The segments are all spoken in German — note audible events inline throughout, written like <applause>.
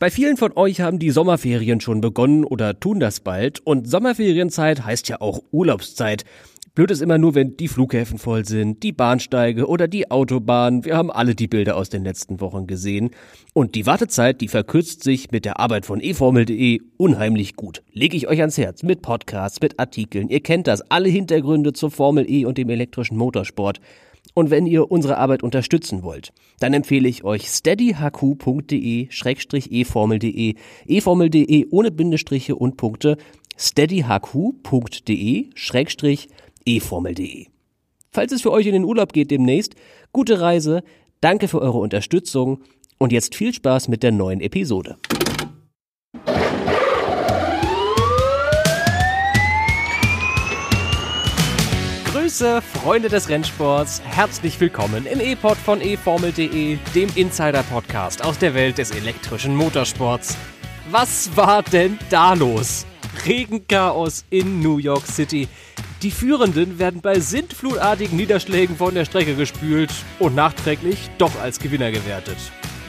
Bei vielen von euch haben die Sommerferien schon begonnen oder tun das bald. Und Sommerferienzeit heißt ja auch Urlaubszeit. Blöd ist immer nur, wenn die Flughäfen voll sind, die Bahnsteige oder die Autobahn. Wir haben alle die Bilder aus den letzten Wochen gesehen. Und die Wartezeit, die verkürzt sich mit der Arbeit von eformel.de unheimlich gut. Lege ich euch ans Herz. Mit Podcasts, mit Artikeln. Ihr kennt das. Alle Hintergründe zur Formel E und dem elektrischen Motorsport. Und wenn ihr unsere Arbeit unterstützen wollt, dann empfehle ich euch steadyhq.de-eformel.de, eformel.de ohne Bindestriche und Punkte, steadyhq.de-eformel.de. Falls es für euch in den Urlaub geht demnächst, gute Reise, danke für eure Unterstützung und jetzt viel Spaß mit der neuen Episode. Grüße, Freunde des Rennsports. Herzlich willkommen im E-Pod von eFormel.de, dem Insider-Podcast aus der Welt des elektrischen Motorsports. Was war denn da los? Regenchaos in New York City. Die Führenden werden bei sintflutartigen Niederschlägen von der Strecke gespült und nachträglich doch als Gewinner gewertet.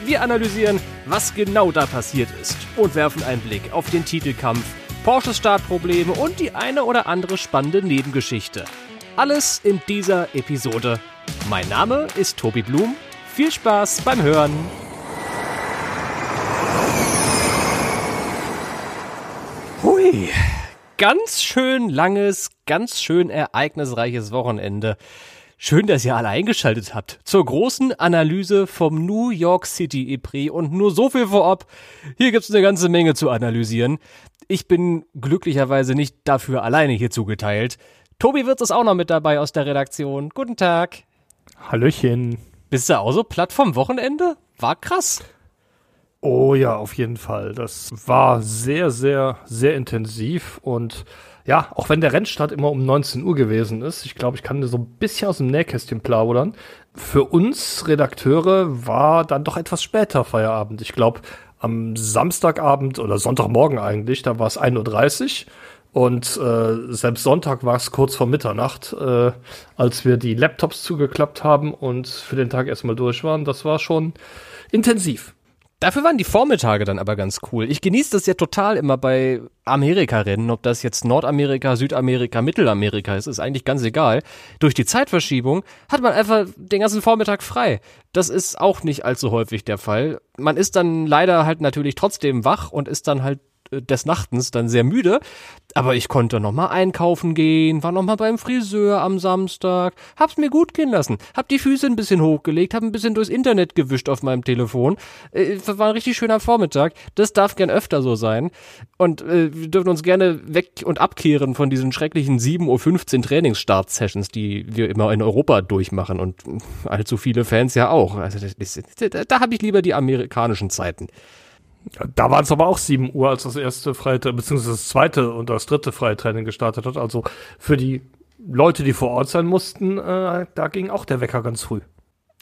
Wir analysieren, was genau da passiert ist und werfen einen Blick auf den Titelkampf, Porsches Startprobleme und die eine oder andere spannende Nebengeschichte. Alles in dieser Episode. Mein Name ist Tobi Blum. Viel Spaß beim Hören. Hui, ganz schön langes, ganz schön ereignisreiches Wochenende. Schön, dass ihr alle eingeschaltet habt zur großen Analyse vom New York City E-Prix und nur so viel vorab. Hier gibt's eine ganze Menge zu analysieren. Ich bin glücklicherweise nicht dafür alleine hier zugeteilt. Tobi Wirtz ist auch noch mit dabei aus der Redaktion. Guten Tag. Hallöchen. Bist du auch so platt vom Wochenende? War krass. Oh ja, auf jeden Fall. Das war sehr, sehr, sehr intensiv und ja, auch wenn der Rennstart immer um 19 Uhr gewesen ist, ich glaube, ich kann so ein bisschen aus dem Nähkästchen plaudern. Für uns Redakteure war dann doch etwas später Feierabend. Ich glaube, am Samstagabend oder Sonntagmorgen eigentlich, da war es 1.30 Uhr und äh, selbst Sonntag war es kurz vor Mitternacht, äh, als wir die Laptops zugeklappt haben und für den Tag erstmal durch waren. Das war schon intensiv. Dafür waren die Vormittage dann aber ganz cool. Ich genieße das ja total immer bei Amerika-Rennen, ob das jetzt Nordamerika, Südamerika, Mittelamerika ist, ist eigentlich ganz egal. Durch die Zeitverschiebung hat man einfach den ganzen Vormittag frei. Das ist auch nicht allzu häufig der Fall. Man ist dann leider halt natürlich trotzdem wach und ist dann halt des Nachtens dann sehr müde, aber ich konnte noch mal einkaufen gehen, war noch mal beim Friseur am Samstag, hab's mir gut gehen lassen, hab die Füße ein bisschen hochgelegt, hab ein bisschen durchs Internet gewischt auf meinem Telefon. Äh, war ein richtig schöner Vormittag. Das darf gern öfter so sein und äh, wir dürfen uns gerne weg und abkehren von diesen schrecklichen 7:15 Uhr Trainingsstart-Sessions, die wir immer in Europa durchmachen und allzu viele Fans ja auch. Also das, das, da, da habe ich lieber die amerikanischen Zeiten. Da waren es aber auch 7 Uhr, als das erste Freitraining, beziehungsweise das zweite und das dritte Freitraining gestartet hat. Also für die Leute, die vor Ort sein mussten, äh, da ging auch der Wecker ganz früh.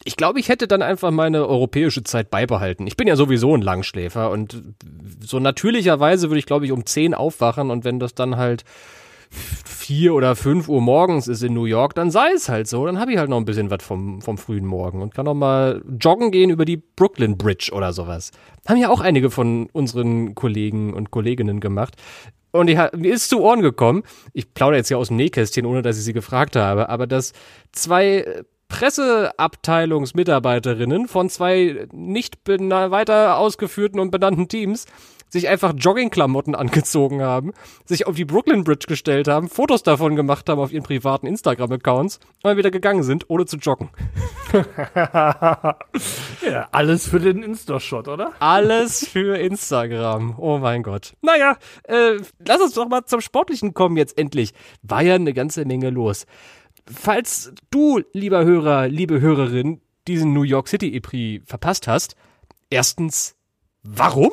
Ich glaube, ich hätte dann einfach meine europäische Zeit beibehalten. Ich bin ja sowieso ein Langschläfer und so natürlicherweise würde ich, glaube ich, um 10 aufwachen und wenn das dann halt vier oder fünf Uhr morgens ist in New York, dann sei es halt so. Dann habe ich halt noch ein bisschen was vom, vom frühen Morgen und kann noch mal joggen gehen über die Brooklyn Bridge oder sowas. Haben ja auch einige von unseren Kollegen und Kolleginnen gemacht. Und ich, mir ist zu Ohren gekommen, ich plaudere jetzt hier aus dem Nähkästchen, ohne dass ich sie gefragt habe, aber dass zwei Presseabteilungsmitarbeiterinnen von zwei nicht weiter ausgeführten und benannten Teams sich einfach Joggingklamotten angezogen haben, sich auf die Brooklyn Bridge gestellt haben, Fotos davon gemacht haben auf ihren privaten Instagram-Accounts und dann wieder gegangen sind, ohne zu joggen. <laughs> ja, alles für den Insta-Shot, oder? Alles für Instagram. Oh mein Gott. Naja, äh, lass uns doch mal zum Sportlichen kommen jetzt endlich. War ja eine ganze Menge los. Falls du, lieber Hörer, liebe Hörerin, diesen New York City E-Prix verpasst hast, erstens, warum?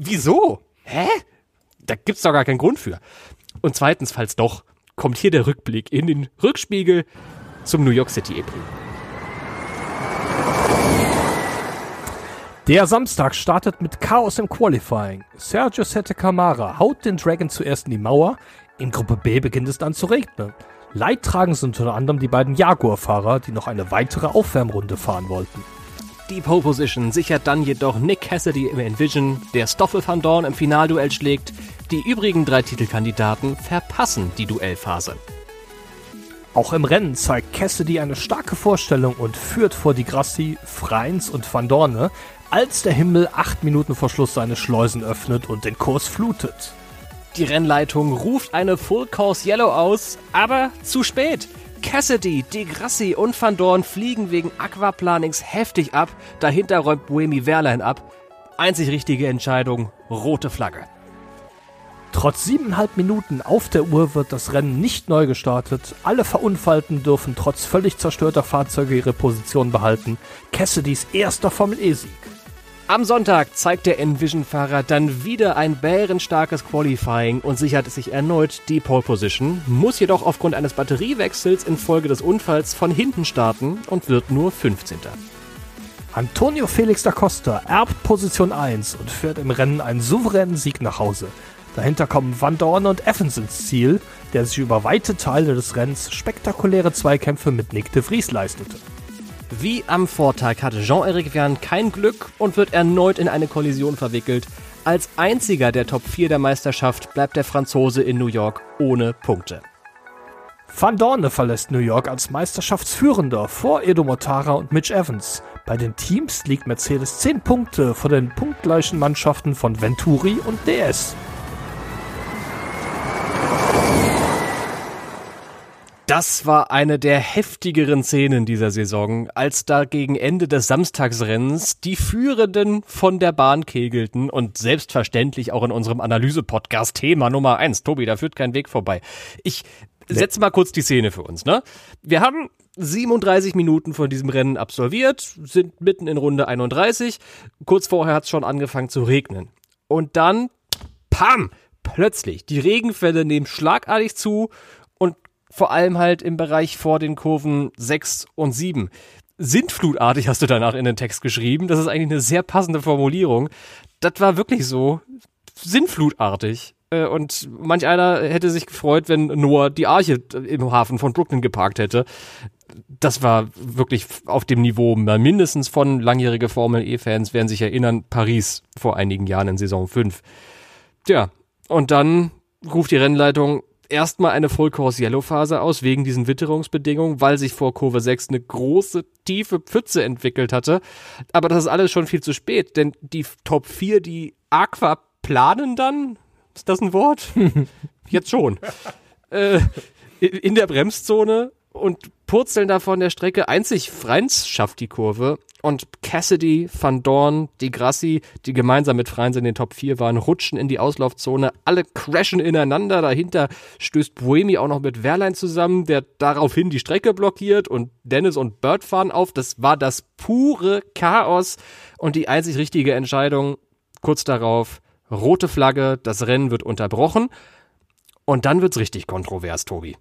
Wieso? Hä? Da gibt's doch gar keinen Grund für. Und zweitens, falls doch, kommt hier der Rückblick in den Rückspiegel zum New York City April. Der Samstag startet mit Chaos im Qualifying. Sergio Sette Camara haut den Dragon zuerst in die Mauer. In Gruppe B beginnt es dann zu regnen. Leidtragend sind unter anderem die beiden Jaguar-Fahrer, die noch eine weitere Aufwärmrunde fahren wollten. Die Pole Position sichert dann jedoch Nick Cassidy im Envision, der Stoffel van Dorn im Finalduell schlägt. Die übrigen drei Titelkandidaten verpassen die Duellphase. Auch im Rennen zeigt Cassidy eine starke Vorstellung und führt vor Di Grassi, Freins und Van Dorne, als der Himmel acht Minuten vor Schluss seine Schleusen öffnet und den Kurs flutet. Die Rennleitung ruft eine Full Course Yellow aus, aber zu spät. Cassidy, De Grassi und Van Dorn fliegen wegen Aquaplanings heftig ab. Dahinter räumt Boemi Wehrlein ab. Einzig richtige Entscheidung, rote Flagge. Trotz siebeneinhalb Minuten auf der Uhr wird das Rennen nicht neu gestartet. Alle Verunfallten dürfen trotz völlig zerstörter Fahrzeuge ihre Position behalten. Cassidys erster Formel E-Sieg. Am Sonntag zeigt der Envision-Fahrer dann wieder ein bärenstarkes Qualifying und sichert sich erneut die Pole Position, muss jedoch aufgrund eines Batteriewechsels infolge des Unfalls von hinten starten und wird nur 15. Antonio Felix da Costa erbt Position 1 und führt im Rennen einen souveränen Sieg nach Hause. Dahinter kommen Van Dorn und Evans ins Ziel, der sich über weite Teile des Rennens spektakuläre Zweikämpfe mit Nick de Vries leistete. Wie am Vortag hatte Jean-Eric Verne kein Glück und wird erneut in eine Kollision verwickelt. Als einziger der Top 4 der Meisterschaft bleibt der Franzose in New York ohne Punkte. Van Dorne verlässt New York als Meisterschaftsführender vor Edo Mortara und Mitch Evans. Bei den Teams liegt Mercedes 10 Punkte vor den punktgleichen Mannschaften von Venturi und DS. Das war eine der heftigeren Szenen dieser Saison, als da gegen Ende des Samstagsrennens die Führenden von der Bahn kegelten und selbstverständlich auch in unserem Analyse-Podcast Thema Nummer eins. Tobi, da führt kein Weg vorbei. Ich setze mal kurz die Szene für uns, ne? Wir haben 37 Minuten von diesem Rennen absolviert, sind mitten in Runde 31. Kurz vorher hat es schon angefangen zu regnen. Und dann, pam, plötzlich, die Regenfälle nehmen schlagartig zu vor allem halt im Bereich vor den Kurven 6 und 7. Sintflutartig hast du danach in den Text geschrieben. Das ist eigentlich eine sehr passende Formulierung. Das war wirklich so. Sintflutartig. Äh, und manch einer hätte sich gefreut, wenn Noah die Arche im Hafen von Brooklyn geparkt hätte. Das war wirklich auf dem Niveau mindestens von langjährige Formel E-Fans werden sich erinnern, Paris vor einigen Jahren in Saison 5. Tja, und dann ruft die Rennleitung, erstmal eine Full Course Yellow Phase aus wegen diesen Witterungsbedingungen, weil sich vor Kurve 6 eine große tiefe Pfütze entwickelt hatte. Aber das ist alles schon viel zu spät, denn die Top 4, die Aqua planen dann, ist das ein Wort? <laughs> Jetzt schon. äh, in der Bremszone und purzeln da von der Strecke. Einzig Freins schafft die Kurve und Cassidy, Van Dorn, Di Grassi, die gemeinsam mit Freins in den Top 4 waren, rutschen in die Auslaufzone. Alle crashen ineinander. Dahinter stößt Boemi auch noch mit Wehrlein zusammen, der daraufhin die Strecke blockiert und Dennis und Bird fahren auf. Das war das pure Chaos und die einzig richtige Entscheidung kurz darauf. Rote Flagge, das Rennen wird unterbrochen. Und dann wird's richtig kontrovers, Tobi.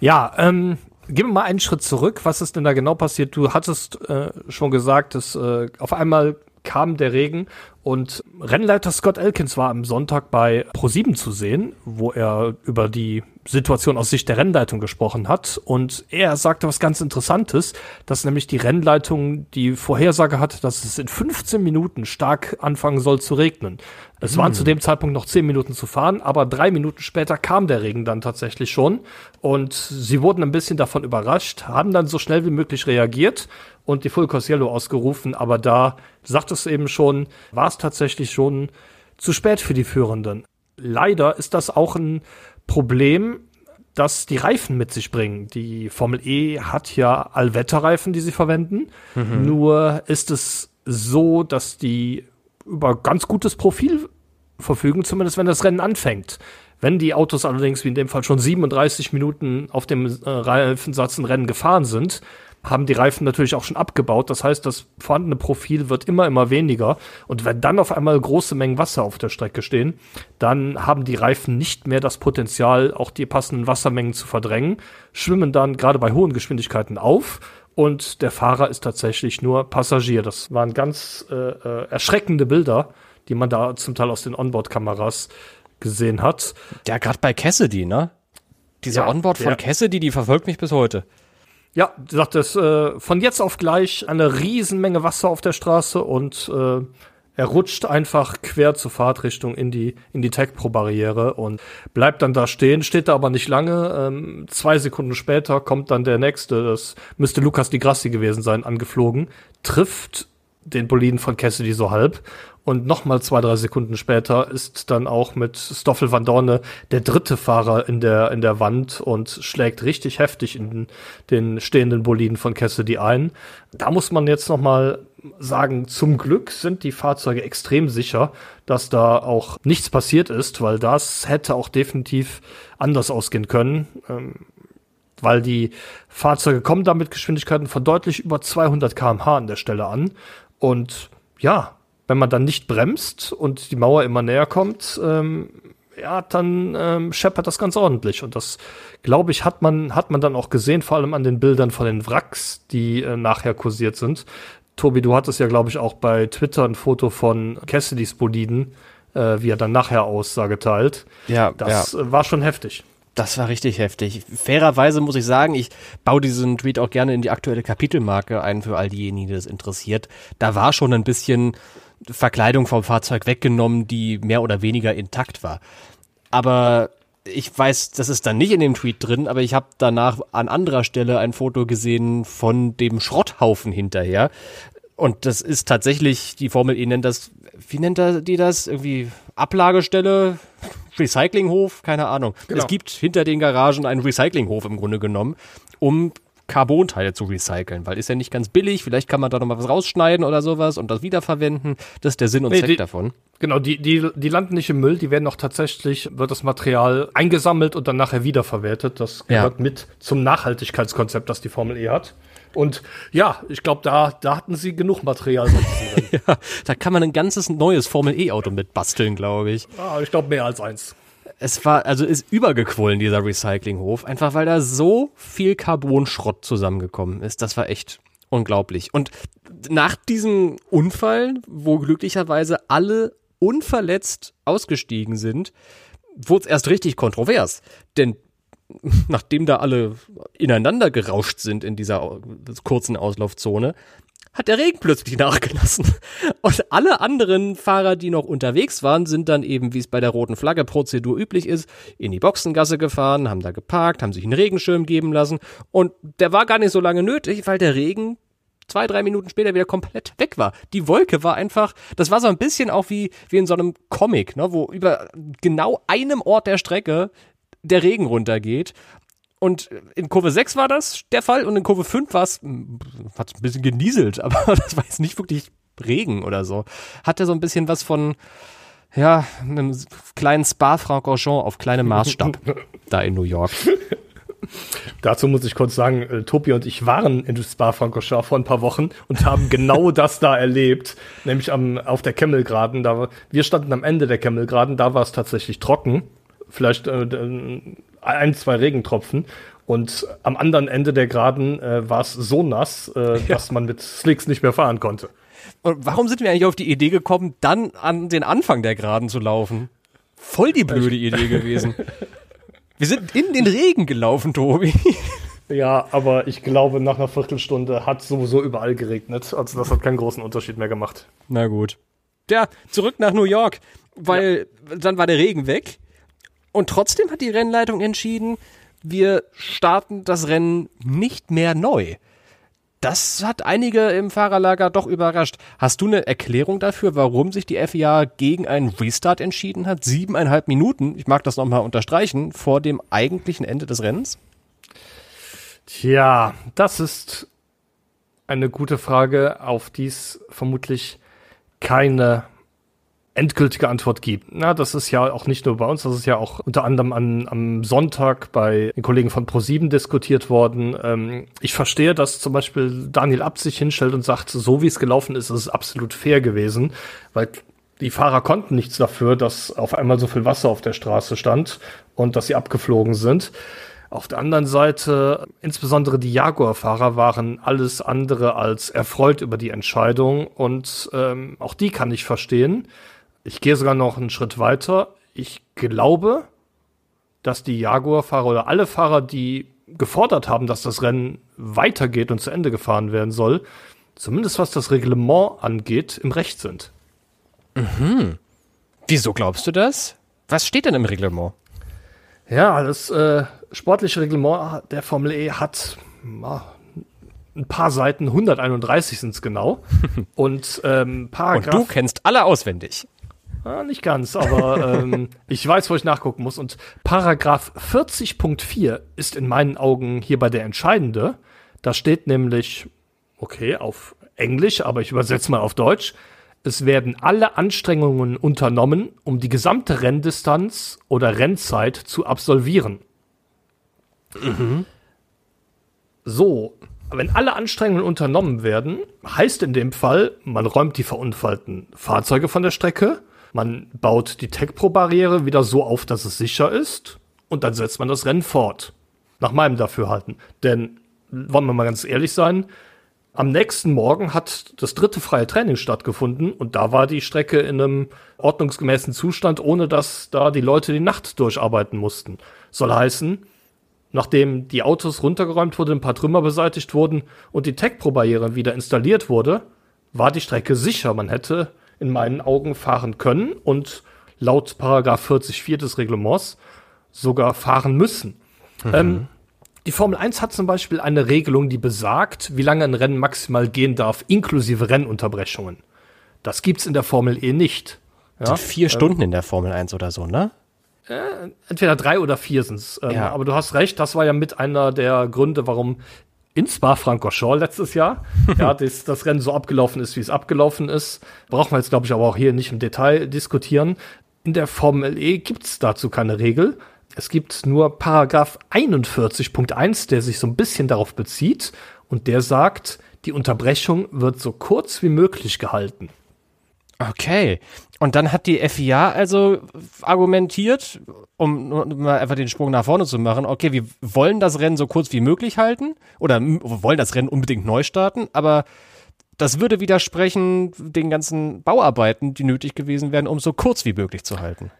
Ja, ähm, gehen wir mal einen Schritt zurück. Was ist denn da genau passiert? Du hattest äh, schon gesagt, dass äh, auf einmal kam der Regen und Rennleiter Scott Elkins war am Sonntag bei Pro7 zu sehen, wo er über die Situation aus Sicht der Rennleitung gesprochen hat. Und er sagte was ganz Interessantes, dass nämlich die Rennleitung die Vorhersage hat, dass es in 15 Minuten stark anfangen soll zu regnen. Es hm. waren zu dem Zeitpunkt noch 10 Minuten zu fahren, aber drei Minuten später kam der Regen dann tatsächlich schon. Und sie wurden ein bisschen davon überrascht, haben dann so schnell wie möglich reagiert und die Full Course Yellow ausgerufen. Aber da, du sagtest eben schon, war es tatsächlich schon zu spät für die Führenden. Leider ist das auch ein Problem, das die Reifen mit sich bringen. Die Formel E hat ja Allwetterreifen, die sie verwenden. Mhm. Nur ist es so, dass die über ganz gutes Profil verfügen, zumindest wenn das Rennen anfängt. Wenn die Autos allerdings wie in dem Fall schon 37 Minuten auf dem äh, Reifensatz ein Rennen gefahren sind, haben die Reifen natürlich auch schon abgebaut. Das heißt, das vorhandene Profil wird immer, immer weniger. Und wenn dann auf einmal große Mengen Wasser auf der Strecke stehen, dann haben die Reifen nicht mehr das Potenzial, auch die passenden Wassermengen zu verdrängen, schwimmen dann gerade bei hohen Geschwindigkeiten auf und der Fahrer ist tatsächlich nur Passagier. Das waren ganz äh, äh, erschreckende Bilder, die man da zum Teil aus den Onboard-Kameras gesehen hat. Ja, gerade bei Cassidy, ne? Diese ja, Onboard von ja. Cassidy, die verfolgt mich bis heute. Ja, sagt es äh, von jetzt auf gleich eine Riesenmenge Wasser auf der Straße und äh, er rutscht einfach quer zur Fahrtrichtung in die, in die Tech-Pro-Barriere und bleibt dann da stehen, steht da aber nicht lange. Ähm, zwei Sekunden später kommt dann der nächste, das müsste Lukas Di Grassi gewesen sein, angeflogen, trifft den Boliden von Cassidy so halb und nochmal zwei, drei Sekunden später ist dann auch mit Stoffel van Dorne der dritte Fahrer in der, in der Wand und schlägt richtig heftig in den stehenden Boliden von Cassidy ein. Da muss man jetzt nochmal sagen, zum Glück sind die Fahrzeuge extrem sicher, dass da auch nichts passiert ist, weil das hätte auch definitiv anders ausgehen können. Ähm, weil die Fahrzeuge kommen da mit Geschwindigkeiten von deutlich über 200 km/h an der Stelle an. Und ja, wenn man dann nicht bremst und die Mauer immer näher kommt, ähm, ja, dann ähm, scheppert das ganz ordentlich. Und das, glaube ich, hat man, hat man dann auch gesehen, vor allem an den Bildern von den Wracks, die äh, nachher kursiert sind. Tobi, du hattest ja, glaube ich, auch bei Twitter ein Foto von Cassidys Boliden, äh, wie er dann nachher aussah, geteilt. Ja, das ja. Äh, war schon heftig. Das war richtig heftig. Fairerweise muss ich sagen, ich baue diesen Tweet auch gerne in die aktuelle Kapitelmarke ein für all diejenigen, die das interessiert. Da war schon ein bisschen Verkleidung vom Fahrzeug weggenommen, die mehr oder weniger intakt war. Aber ich weiß, das ist dann nicht in dem Tweet drin, aber ich habe danach an anderer Stelle ein Foto gesehen von dem Schrotthaufen hinterher. Und das ist tatsächlich, die Formel E nennt das, wie nennt er die das? Irgendwie Ablagestelle, <laughs> Recyclinghof, keine Ahnung. Genau. Es gibt hinter den Garagen einen Recyclinghof im Grunde genommen, um Carbonteile zu recyceln, weil ist ja nicht ganz billig, vielleicht kann man da noch mal was rausschneiden oder sowas und das wiederverwenden. Das ist der Sinn und nee, Zweck die, davon. Genau, die, die, die landen nicht im Müll, die werden auch tatsächlich, wird das Material eingesammelt und dann nachher wiederverwertet. Das gehört ja. mit zum Nachhaltigkeitskonzept, das die Formel E hat. Und ja, ich glaube, da, da hatten sie genug Material. <laughs> ja, da kann man ein ganzes neues Formel E-Auto mit basteln, glaube ich. Ah, ich glaube, mehr als eins es war, also ist übergequollen, dieser Recyclinghof, einfach weil da so viel Carbonschrott zusammengekommen ist. Das war echt unglaublich. Und nach diesem Unfall, wo glücklicherweise alle unverletzt ausgestiegen sind, wurde es erst richtig kontrovers. Denn nachdem da alle ineinander gerauscht sind in dieser kurzen Auslaufzone, hat der Regen plötzlich nachgelassen. Und alle anderen Fahrer, die noch unterwegs waren, sind dann eben, wie es bei der roten Flagge Prozedur üblich ist, in die Boxengasse gefahren, haben da geparkt, haben sich einen Regenschirm geben lassen. Und der war gar nicht so lange nötig, weil der Regen zwei, drei Minuten später wieder komplett weg war. Die Wolke war einfach, das war so ein bisschen auch wie, wie in so einem Comic, ne, wo über genau einem Ort der Strecke der Regen runtergeht und in Kurve 6 war das der Fall und in Kurve 5 war es, hat ein bisschen genieselt, <laughs> aber das war jetzt nicht wirklich Regen oder so. Hatte so ein bisschen was von, ja, einem kleinen Spa-Francorchamps auf kleinem Maßstab <laughs> da in New York. Dazu muss ich kurz sagen, äh, Tobi und ich waren in Spa-Francorchamps vor ein paar Wochen und haben genau <laughs> das da erlebt, nämlich am, auf der Kemmelgraden. Da, wir standen am Ende der Kemmelgraden, da war es tatsächlich trocken. Vielleicht äh, ein, zwei Regentropfen. Und am anderen Ende der Geraden äh, war es so nass, äh, ja. dass man mit Slicks nicht mehr fahren konnte. Und warum sind wir eigentlich auf die Idee gekommen, dann an den Anfang der Geraden zu laufen? Voll die blöde Idee gewesen. <laughs> Wir sind in den Regen gelaufen, Tobi. Ja, aber ich glaube, nach einer Viertelstunde hat sowieso überall geregnet. Also das hat keinen großen Unterschied mehr gemacht. Na gut. Ja, zurück nach New York, weil ja. dann war der Regen weg. Und trotzdem hat die Rennleitung entschieden, wir starten das Rennen nicht mehr neu. Das hat einige im Fahrerlager doch überrascht. Hast du eine Erklärung dafür, warum sich die FIA gegen einen Restart entschieden hat? Siebeneinhalb Minuten, ich mag das nochmal unterstreichen, vor dem eigentlichen Ende des Rennens? Tja, das ist eine gute Frage, auf die es vermutlich keine endgültige Antwort gibt. Na, das ist ja auch nicht nur bei uns, das ist ja auch unter anderem an, am Sonntag bei den Kollegen von ProSieben diskutiert worden. Ähm, ich verstehe, dass zum Beispiel Daniel Abt sich hinstellt und sagt, so wie es gelaufen ist, ist es absolut fair gewesen, weil die Fahrer konnten nichts dafür, dass auf einmal so viel Wasser auf der Straße stand und dass sie abgeflogen sind. Auf der anderen Seite, insbesondere die Jaguar-Fahrer waren alles andere als erfreut über die Entscheidung und ähm, auch die kann ich verstehen. Ich gehe sogar noch einen Schritt weiter. Ich glaube, dass die Jaguar-Fahrer oder alle Fahrer, die gefordert haben, dass das Rennen weitergeht und zu Ende gefahren werden soll, zumindest was das Reglement angeht, im Recht sind. Mhm. Wieso glaubst du das? Was steht denn im Reglement? Ja, das äh, sportliche Reglement der Formel E hat na, ein paar Seiten, 131 sind es genau. <laughs> Und ähm, Paragraph. Und du kennst alle auswendig. Ja, nicht ganz, aber ähm, <laughs> ich weiß, wo ich nachgucken muss. Und Paragraph 40.4 ist in meinen Augen hierbei der entscheidende. Da steht nämlich, okay, auf Englisch, aber ich übersetze mal auf Deutsch. Es werden alle Anstrengungen unternommen, um die gesamte Renndistanz oder Rennzeit zu absolvieren. Mhm. So, wenn alle Anstrengungen unternommen werden, heißt in dem Fall, man räumt die verunfallten Fahrzeuge von der Strecke, man baut die Tech-Pro-Barriere wieder so auf, dass es sicher ist und dann setzt man das Rennen fort. Nach meinem Dafürhalten. Denn, wollen wir mal ganz ehrlich sein, am nächsten Morgen hat das dritte freie Training stattgefunden und da war die Strecke in einem ordnungsgemäßen Zustand, ohne dass da die Leute die Nacht durcharbeiten mussten. Soll heißen, nachdem die Autos runtergeräumt wurden, ein paar Trümmer beseitigt wurden und die Tech-Pro-Barriere wieder installiert wurde, war die Strecke sicher. Man hätte in meinen Augen fahren können und laut Paragraph 40.4 des Reglements sogar fahren müssen. Mhm. Ähm, die Formel 1 hat zum Beispiel eine Regelung, die besagt, wie lange ein Rennen maximal gehen darf, inklusive Rennunterbrechungen. Das gibt's in der Formel E nicht. Ja? vier ähm, Stunden in der Formel 1 oder so, ne? Äh, entweder drei oder vier sind's. Ähm, ja. Aber du hast recht, das war ja mit einer der Gründe, warum in Spa-Francorchamps letztes Jahr, <laughs> ja, das, das Rennen so abgelaufen ist, wie es abgelaufen ist. Brauchen wir jetzt, glaube ich, aber auch hier nicht im Detail diskutieren. In der Formel E gibt's dazu keine Regel. Es gibt nur Paragraph 41.1, der sich so ein bisschen darauf bezieht und der sagt, die Unterbrechung wird so kurz wie möglich gehalten. Okay. Und dann hat die FIA also argumentiert, um mal einfach den Sprung nach vorne zu machen, okay, wir wollen das Rennen so kurz wie möglich halten oder wollen das Rennen unbedingt neu starten, aber das würde widersprechen den ganzen Bauarbeiten, die nötig gewesen wären, um so kurz wie möglich zu halten.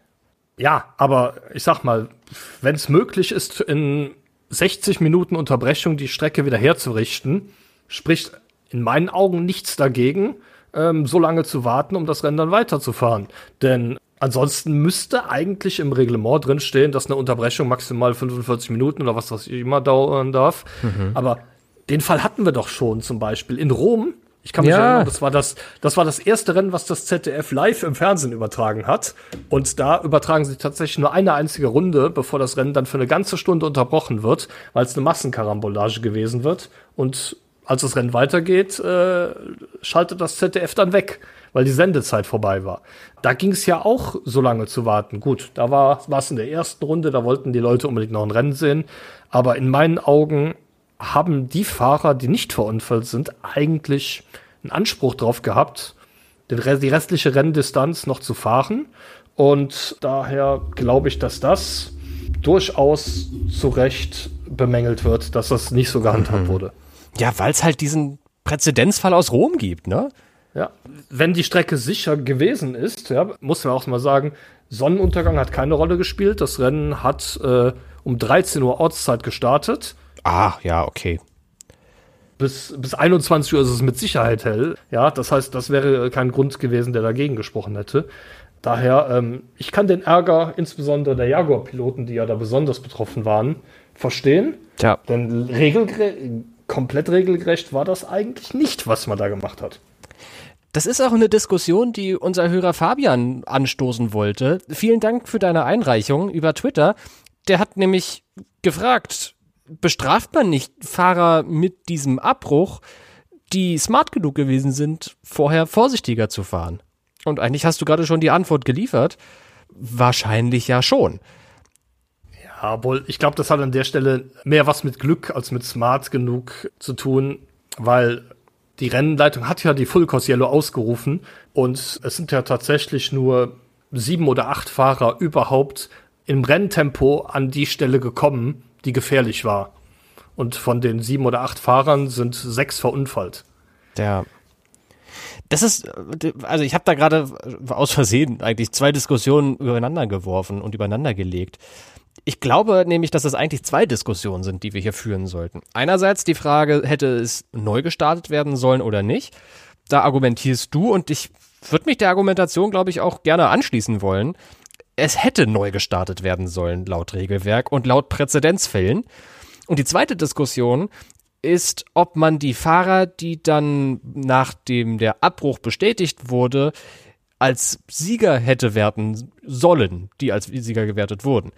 Ja, aber ich sag mal, wenn es möglich ist, in 60 Minuten Unterbrechung die Strecke wieder herzurichten, spricht in meinen Augen nichts dagegen, ähm, so lange zu warten, um das Rennen dann weiterzufahren. Denn ansonsten müsste eigentlich im Reglement drinstehen, dass eine Unterbrechung maximal 45 Minuten oder was das immer dauern darf. Mhm. Aber den Fall hatten wir doch schon zum Beispiel in Rom. Ich kann mich ja. erinnern, das war das, das war das erste Rennen, was das ZDF live im Fernsehen übertragen hat. Und da übertragen sie tatsächlich nur eine einzige Runde, bevor das Rennen dann für eine ganze Stunde unterbrochen wird, weil es eine Massenkarambolage gewesen wird. Und als das Rennen weitergeht, äh, schaltet das ZDF dann weg, weil die Sendezeit vorbei war. Da ging es ja auch so lange zu warten. Gut, da war es in der ersten Runde, da wollten die Leute unbedingt noch ein Rennen sehen. Aber in meinen Augen haben die Fahrer, die nicht verunfallt sind, eigentlich einen Anspruch drauf gehabt, die restliche Renndistanz noch zu fahren. Und daher glaube ich, dass das durchaus zu Recht bemängelt wird, dass das nicht so gehandhabt mhm. wurde. Ja, weil es halt diesen Präzedenzfall aus Rom gibt, ne? Ja, wenn die Strecke sicher gewesen ist, ja, muss man auch mal sagen, Sonnenuntergang hat keine Rolle gespielt. Das Rennen hat äh, um 13 Uhr Ortszeit gestartet. Ah, ja, okay. Bis, bis 21 Uhr ist es mit Sicherheit hell. Ja, das heißt, das wäre kein Grund gewesen, der dagegen gesprochen hätte. Daher, ähm, ich kann den Ärger insbesondere der Jaguar-Piloten, die ja da besonders betroffen waren, verstehen. Ja. Denn regelgerecht komplett regelgerecht war das eigentlich nicht, was man da gemacht hat. Das ist auch eine Diskussion, die unser Hörer Fabian anstoßen wollte. Vielen Dank für deine Einreichung über Twitter. Der hat nämlich gefragt, bestraft man nicht Fahrer mit diesem Abbruch, die smart genug gewesen sind, vorher vorsichtiger zu fahren? Und eigentlich hast du gerade schon die Antwort geliefert. Wahrscheinlich ja schon. Ja, obwohl, ich glaube, das hat an der Stelle mehr was mit Glück als mit smart genug zu tun, weil die Rennleitung hat ja die Full Course Yellow ausgerufen und es sind ja tatsächlich nur sieben oder acht Fahrer überhaupt im Renntempo an die Stelle gekommen, die gefährlich war. Und von den sieben oder acht Fahrern sind sechs verunfallt. Ja. Das ist, also ich habe da gerade aus Versehen eigentlich zwei Diskussionen übereinander geworfen und übereinander gelegt. Ich glaube nämlich, dass das eigentlich zwei Diskussionen sind, die wir hier führen sollten. Einerseits die Frage, hätte es neu gestartet werden sollen oder nicht? Da argumentierst du und ich würde mich der Argumentation, glaube ich, auch gerne anschließen wollen. Es hätte neu gestartet werden sollen, laut Regelwerk und laut Präzedenzfällen. Und die zweite Diskussion ist, ob man die Fahrer, die dann nachdem der Abbruch bestätigt wurde, als Sieger hätte werten sollen, die als Sieger gewertet wurden.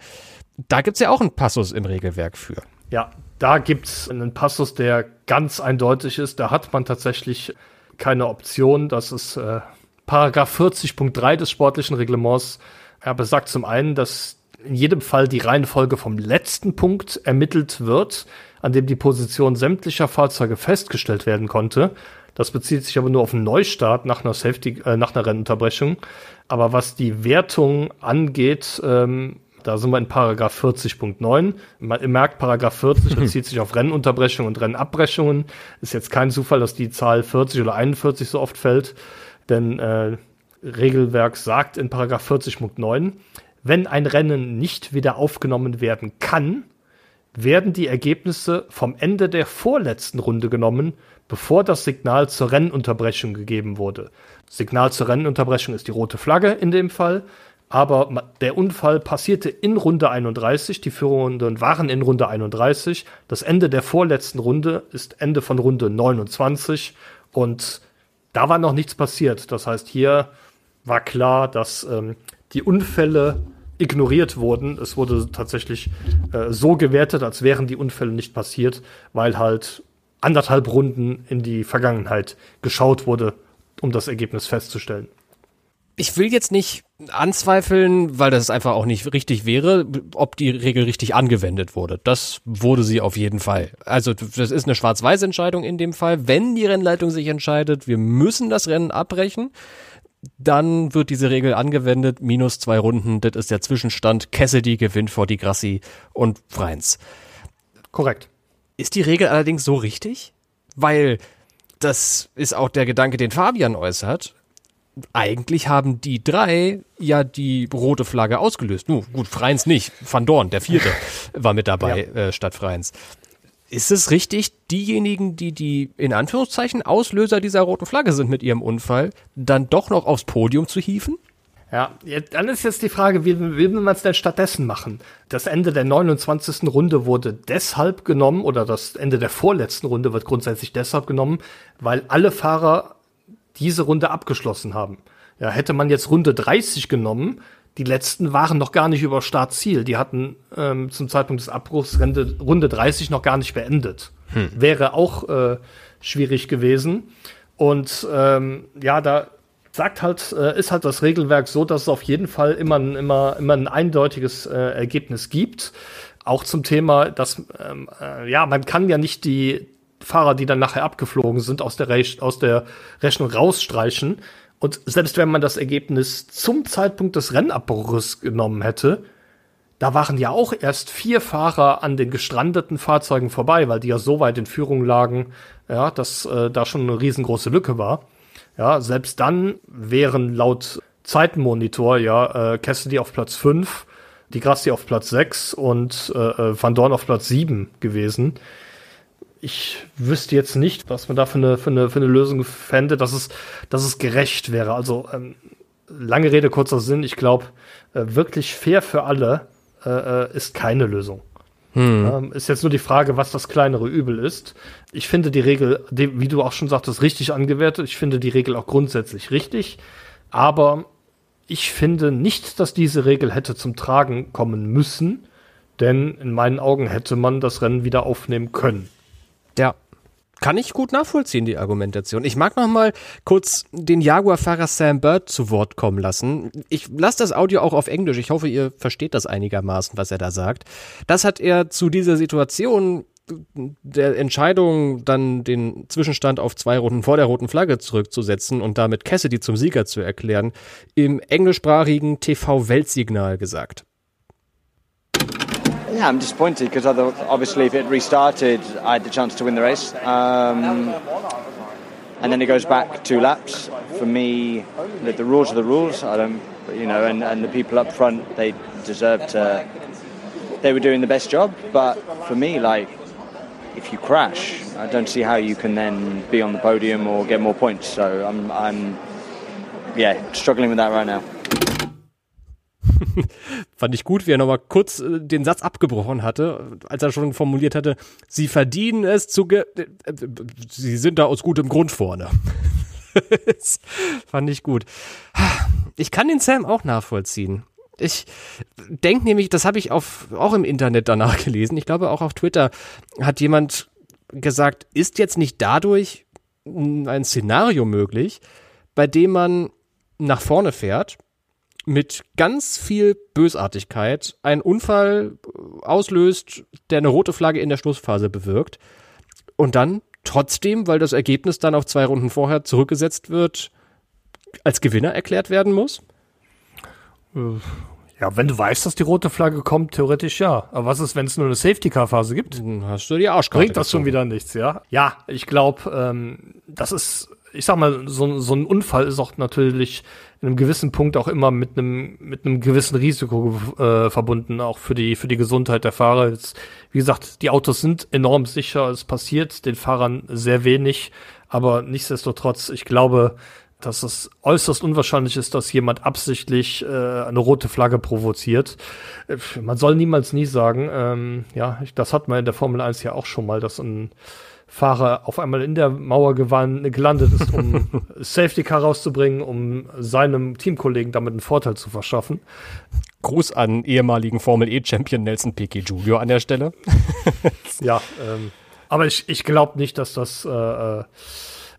Da gibt es ja auch einen Passus im Regelwerk für. Ja, da gibt es einen Passus, der ganz eindeutig ist. Da hat man tatsächlich keine Option. Das ist äh, Paragraph 40.3 des sportlichen Reglements. Er besagt zum einen, dass in jedem Fall die Reihenfolge vom letzten Punkt ermittelt wird, an dem die Position sämtlicher Fahrzeuge festgestellt werden konnte. Das bezieht sich aber nur auf einen Neustart nach einer Safety, äh, nach einer Rennunterbrechung. Aber was die Wertung angeht, ähm, da sind wir in Paragraph 40.9. Ihr merkt, Paragraph 40 <laughs> bezieht sich auf Rennunterbrechungen und Rennabbrechungen. Ist jetzt kein Zufall, dass die Zahl 40 oder 41 so oft fällt. Denn äh, Regelwerk sagt in Paragraph 40.9, wenn ein Rennen nicht wieder aufgenommen werden kann, werden die Ergebnisse vom Ende der vorletzten Runde genommen, bevor das Signal zur Rennunterbrechung gegeben wurde. Signal zur Rennunterbrechung ist die rote Flagge in dem Fall. Aber der Unfall passierte in Runde 31, die Führenden waren in Runde 31. Das Ende der vorletzten Runde ist Ende von Runde 29 und da war noch nichts passiert. Das heißt, hier war klar, dass ähm, die Unfälle ignoriert wurden. Es wurde tatsächlich äh, so gewertet, als wären die Unfälle nicht passiert, weil halt anderthalb Runden in die Vergangenheit geschaut wurde, um das Ergebnis festzustellen ich will jetzt nicht anzweifeln, weil das einfach auch nicht richtig wäre, ob die Regel richtig angewendet wurde. Das wurde sie auf jeden Fall. Also das ist eine Schwarz-Weiß-Entscheidung in dem Fall. Wenn die Rennleitung sich entscheidet, wir müssen das Rennen abbrechen, dann wird diese Regel angewendet. Minus zwei Runden, das ist der Zwischenstand. Cassidy gewinnt vor die Grassi und Freins. Korrekt. Ist die Regel allerdings so richtig? Weil das ist auch der Gedanke, den Fabian äußert eigentlich haben die drei ja die rote Flagge ausgelöst. Nur gut, Freins nicht. Van Dorn, der vierte, <laughs> war mit dabei ja. äh, statt Freins. Ist es richtig, diejenigen, die die in Anführungszeichen Auslöser dieser roten Flagge sind mit ihrem Unfall, dann doch noch aufs Podium zu hieven? Ja, dann ist jetzt die Frage, wie will man es denn stattdessen machen? Das Ende der 29. Runde wurde deshalb genommen, oder das Ende der vorletzten Runde wird grundsätzlich deshalb genommen, weil alle Fahrer diese Runde abgeschlossen haben. Ja, hätte man jetzt Runde 30 genommen, die letzten waren noch gar nicht über Startziel. Die hatten ähm, zum Zeitpunkt des Abbruchs Runde, Runde 30 noch gar nicht beendet. Hm. Wäre auch äh, schwierig gewesen. Und ähm, ja, da sagt halt, äh, ist halt das Regelwerk so, dass es auf jeden Fall immer, immer, immer ein eindeutiges äh, Ergebnis gibt. Auch zum Thema, dass ähm, äh, ja, man kann ja nicht die, Fahrer, die dann nachher abgeflogen sind, aus der, Re aus der Rechnung rausstreichen. Und selbst wenn man das Ergebnis zum Zeitpunkt des Rennabbruches genommen hätte, da waren ja auch erst vier Fahrer an den gestrandeten Fahrzeugen vorbei, weil die ja so weit in Führung lagen, ja, dass äh, da schon eine riesengroße Lücke war. Ja, selbst dann wären laut Zeitenmonitor ja äh, Cassidy auf Platz 5, die Grassi auf Platz 6 und äh, äh, Van Dorn auf Platz 7 gewesen ich wüsste jetzt nicht, was man da für eine, für eine, für eine Lösung fände, dass es, dass es gerecht wäre. Also ähm, lange Rede, kurzer Sinn. Ich glaube, äh, wirklich fair für alle äh, äh, ist keine Lösung. Hm. Ähm, ist jetzt nur die Frage, was das kleinere Übel ist. Ich finde die Regel, wie du auch schon sagtest, richtig angewertet. Ich finde die Regel auch grundsätzlich richtig. Aber ich finde nicht, dass diese Regel hätte zum Tragen kommen müssen, denn in meinen Augen hätte man das Rennen wieder aufnehmen können. Ja. Kann ich gut nachvollziehen, die Argumentation. Ich mag noch mal kurz den Jaguar-Fahrer Sam Bird zu Wort kommen lassen. Ich lasse das Audio auch auf Englisch. Ich hoffe, ihr versteht das einigermaßen, was er da sagt. Das hat er zu dieser Situation der Entscheidung, dann den Zwischenstand auf zwei Runden vor der roten Flagge zurückzusetzen und damit Cassidy zum Sieger zu erklären, im englischsprachigen TV-Weltsignal gesagt. Yeah, I'm disappointed because obviously if it restarted, I had the chance to win the race. Um, and then it goes back two laps. For me, the, the, rules are the rules. I don't, you know, and, and the people up front, they deserve to they were doing the best job. But for me, like, if you crash, I don't see how you can then be on the podium or get more points. So I'm, I'm yeah, struggling with that right now. <laughs> Fand ich gut, wie er nochmal kurz äh, den Satz abgebrochen hatte, als er schon formuliert hatte, sie verdienen es zu, ge äh, sie sind da aus gutem Grund vorne. <laughs> fand ich gut. Ich kann den Sam auch nachvollziehen. Ich denke nämlich, das habe ich auf, auch im Internet danach gelesen, ich glaube auch auf Twitter hat jemand gesagt, ist jetzt nicht dadurch ein Szenario möglich, bei dem man nach vorne fährt, mit ganz viel Bösartigkeit einen Unfall auslöst, der eine rote Flagge in der Schlussphase bewirkt und dann trotzdem, weil das Ergebnis dann auf zwei Runden vorher zurückgesetzt wird, als Gewinner erklärt werden muss? Ja, wenn du weißt, dass die rote Flagge kommt, theoretisch ja. Aber was ist, wenn es nur eine Safety-Car-Phase gibt? Dann hast du die Arschkarte. Bringt das gezogen. schon wieder nichts, ja? Ja, ich glaube, ähm, das ist, ich sag mal, so, so ein Unfall ist auch natürlich in einem gewissen Punkt auch immer mit einem mit einem gewissen Risiko äh, verbunden, auch für die für die Gesundheit der Fahrer. Jetzt, wie gesagt, die Autos sind enorm sicher, es passiert den Fahrern sehr wenig, aber nichtsdestotrotz, ich glaube, dass es äußerst unwahrscheinlich ist, dass jemand absichtlich äh, eine rote Flagge provoziert. Äh, man soll niemals nie sagen, ähm, ja, das hat man in der Formel 1 ja auch schon mal, dass ein Fahrer auf einmal in der Mauer gelandet ist, um <laughs> Safety Car rauszubringen, um seinem Teamkollegen damit einen Vorteil zu verschaffen. Gruß an ehemaligen Formel E-Champion Nelson Piquet Jr. an der Stelle. <laughs> ja, ähm, aber ich, ich glaube nicht, dass das, äh, äh,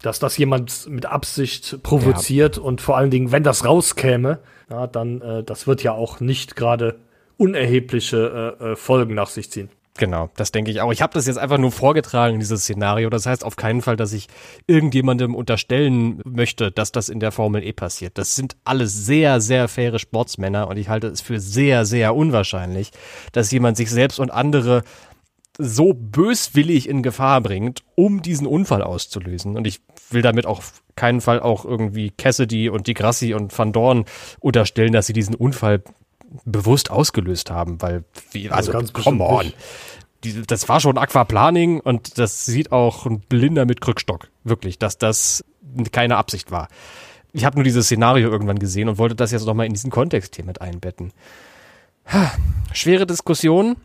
dass das jemand mit Absicht provoziert ja. und vor allen Dingen, wenn das rauskäme, ja, dann äh, das wird ja auch nicht gerade unerhebliche äh, äh Folgen nach sich ziehen. Genau, das denke ich auch. Ich habe das jetzt einfach nur vorgetragen, dieses Szenario. Das heißt auf keinen Fall, dass ich irgendjemandem unterstellen möchte, dass das in der Formel E passiert. Das sind alles sehr, sehr faire Sportsmänner und ich halte es für sehr, sehr unwahrscheinlich, dass jemand sich selbst und andere so böswillig in Gefahr bringt, um diesen Unfall auszulösen. Und ich will damit auch keinen Fall auch irgendwie Cassidy und Di Grassi und Van Dorn unterstellen, dass sie diesen Unfall bewusst ausgelöst haben, weil, wie, also, also come on. Nicht die, das war schon Aquaplaning und das sieht auch ein Blinder mit Krückstock. Wirklich, dass das keine Absicht war. Ich habe nur dieses Szenario irgendwann gesehen und wollte das jetzt nochmal in diesen Kontext hier mit einbetten. Schwere Diskussion,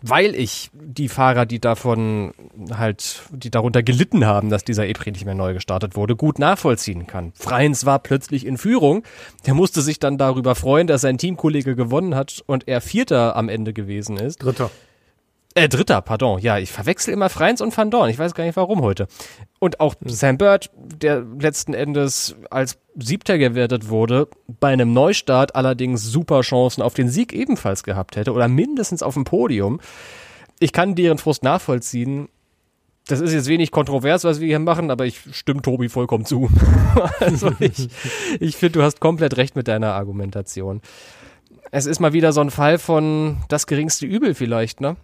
weil ich die Fahrer, die davon halt, die darunter gelitten haben, dass dieser E-Prix nicht mehr neu gestartet wurde, gut nachvollziehen kann. Freins war plötzlich in Führung. Der musste sich dann darüber freuen, dass sein Teamkollege gewonnen hat und er Vierter am Ende gewesen ist. Dritter. Äh, dritter, pardon. Ja, ich verwechsel immer Freins und Van Dorn. Ich weiß gar nicht warum heute. Und auch. Sam Bird, der letzten Endes als Siebter gewertet wurde, bei einem Neustart allerdings super Chancen auf den Sieg ebenfalls gehabt hätte oder mindestens auf dem Podium. Ich kann deren Frust nachvollziehen. Das ist jetzt wenig kontrovers, was wir hier machen, aber ich stimme Tobi vollkommen zu. <laughs> also ich, ich finde, du hast komplett recht mit deiner Argumentation. Es ist mal wieder so ein Fall von das geringste Übel vielleicht, ne?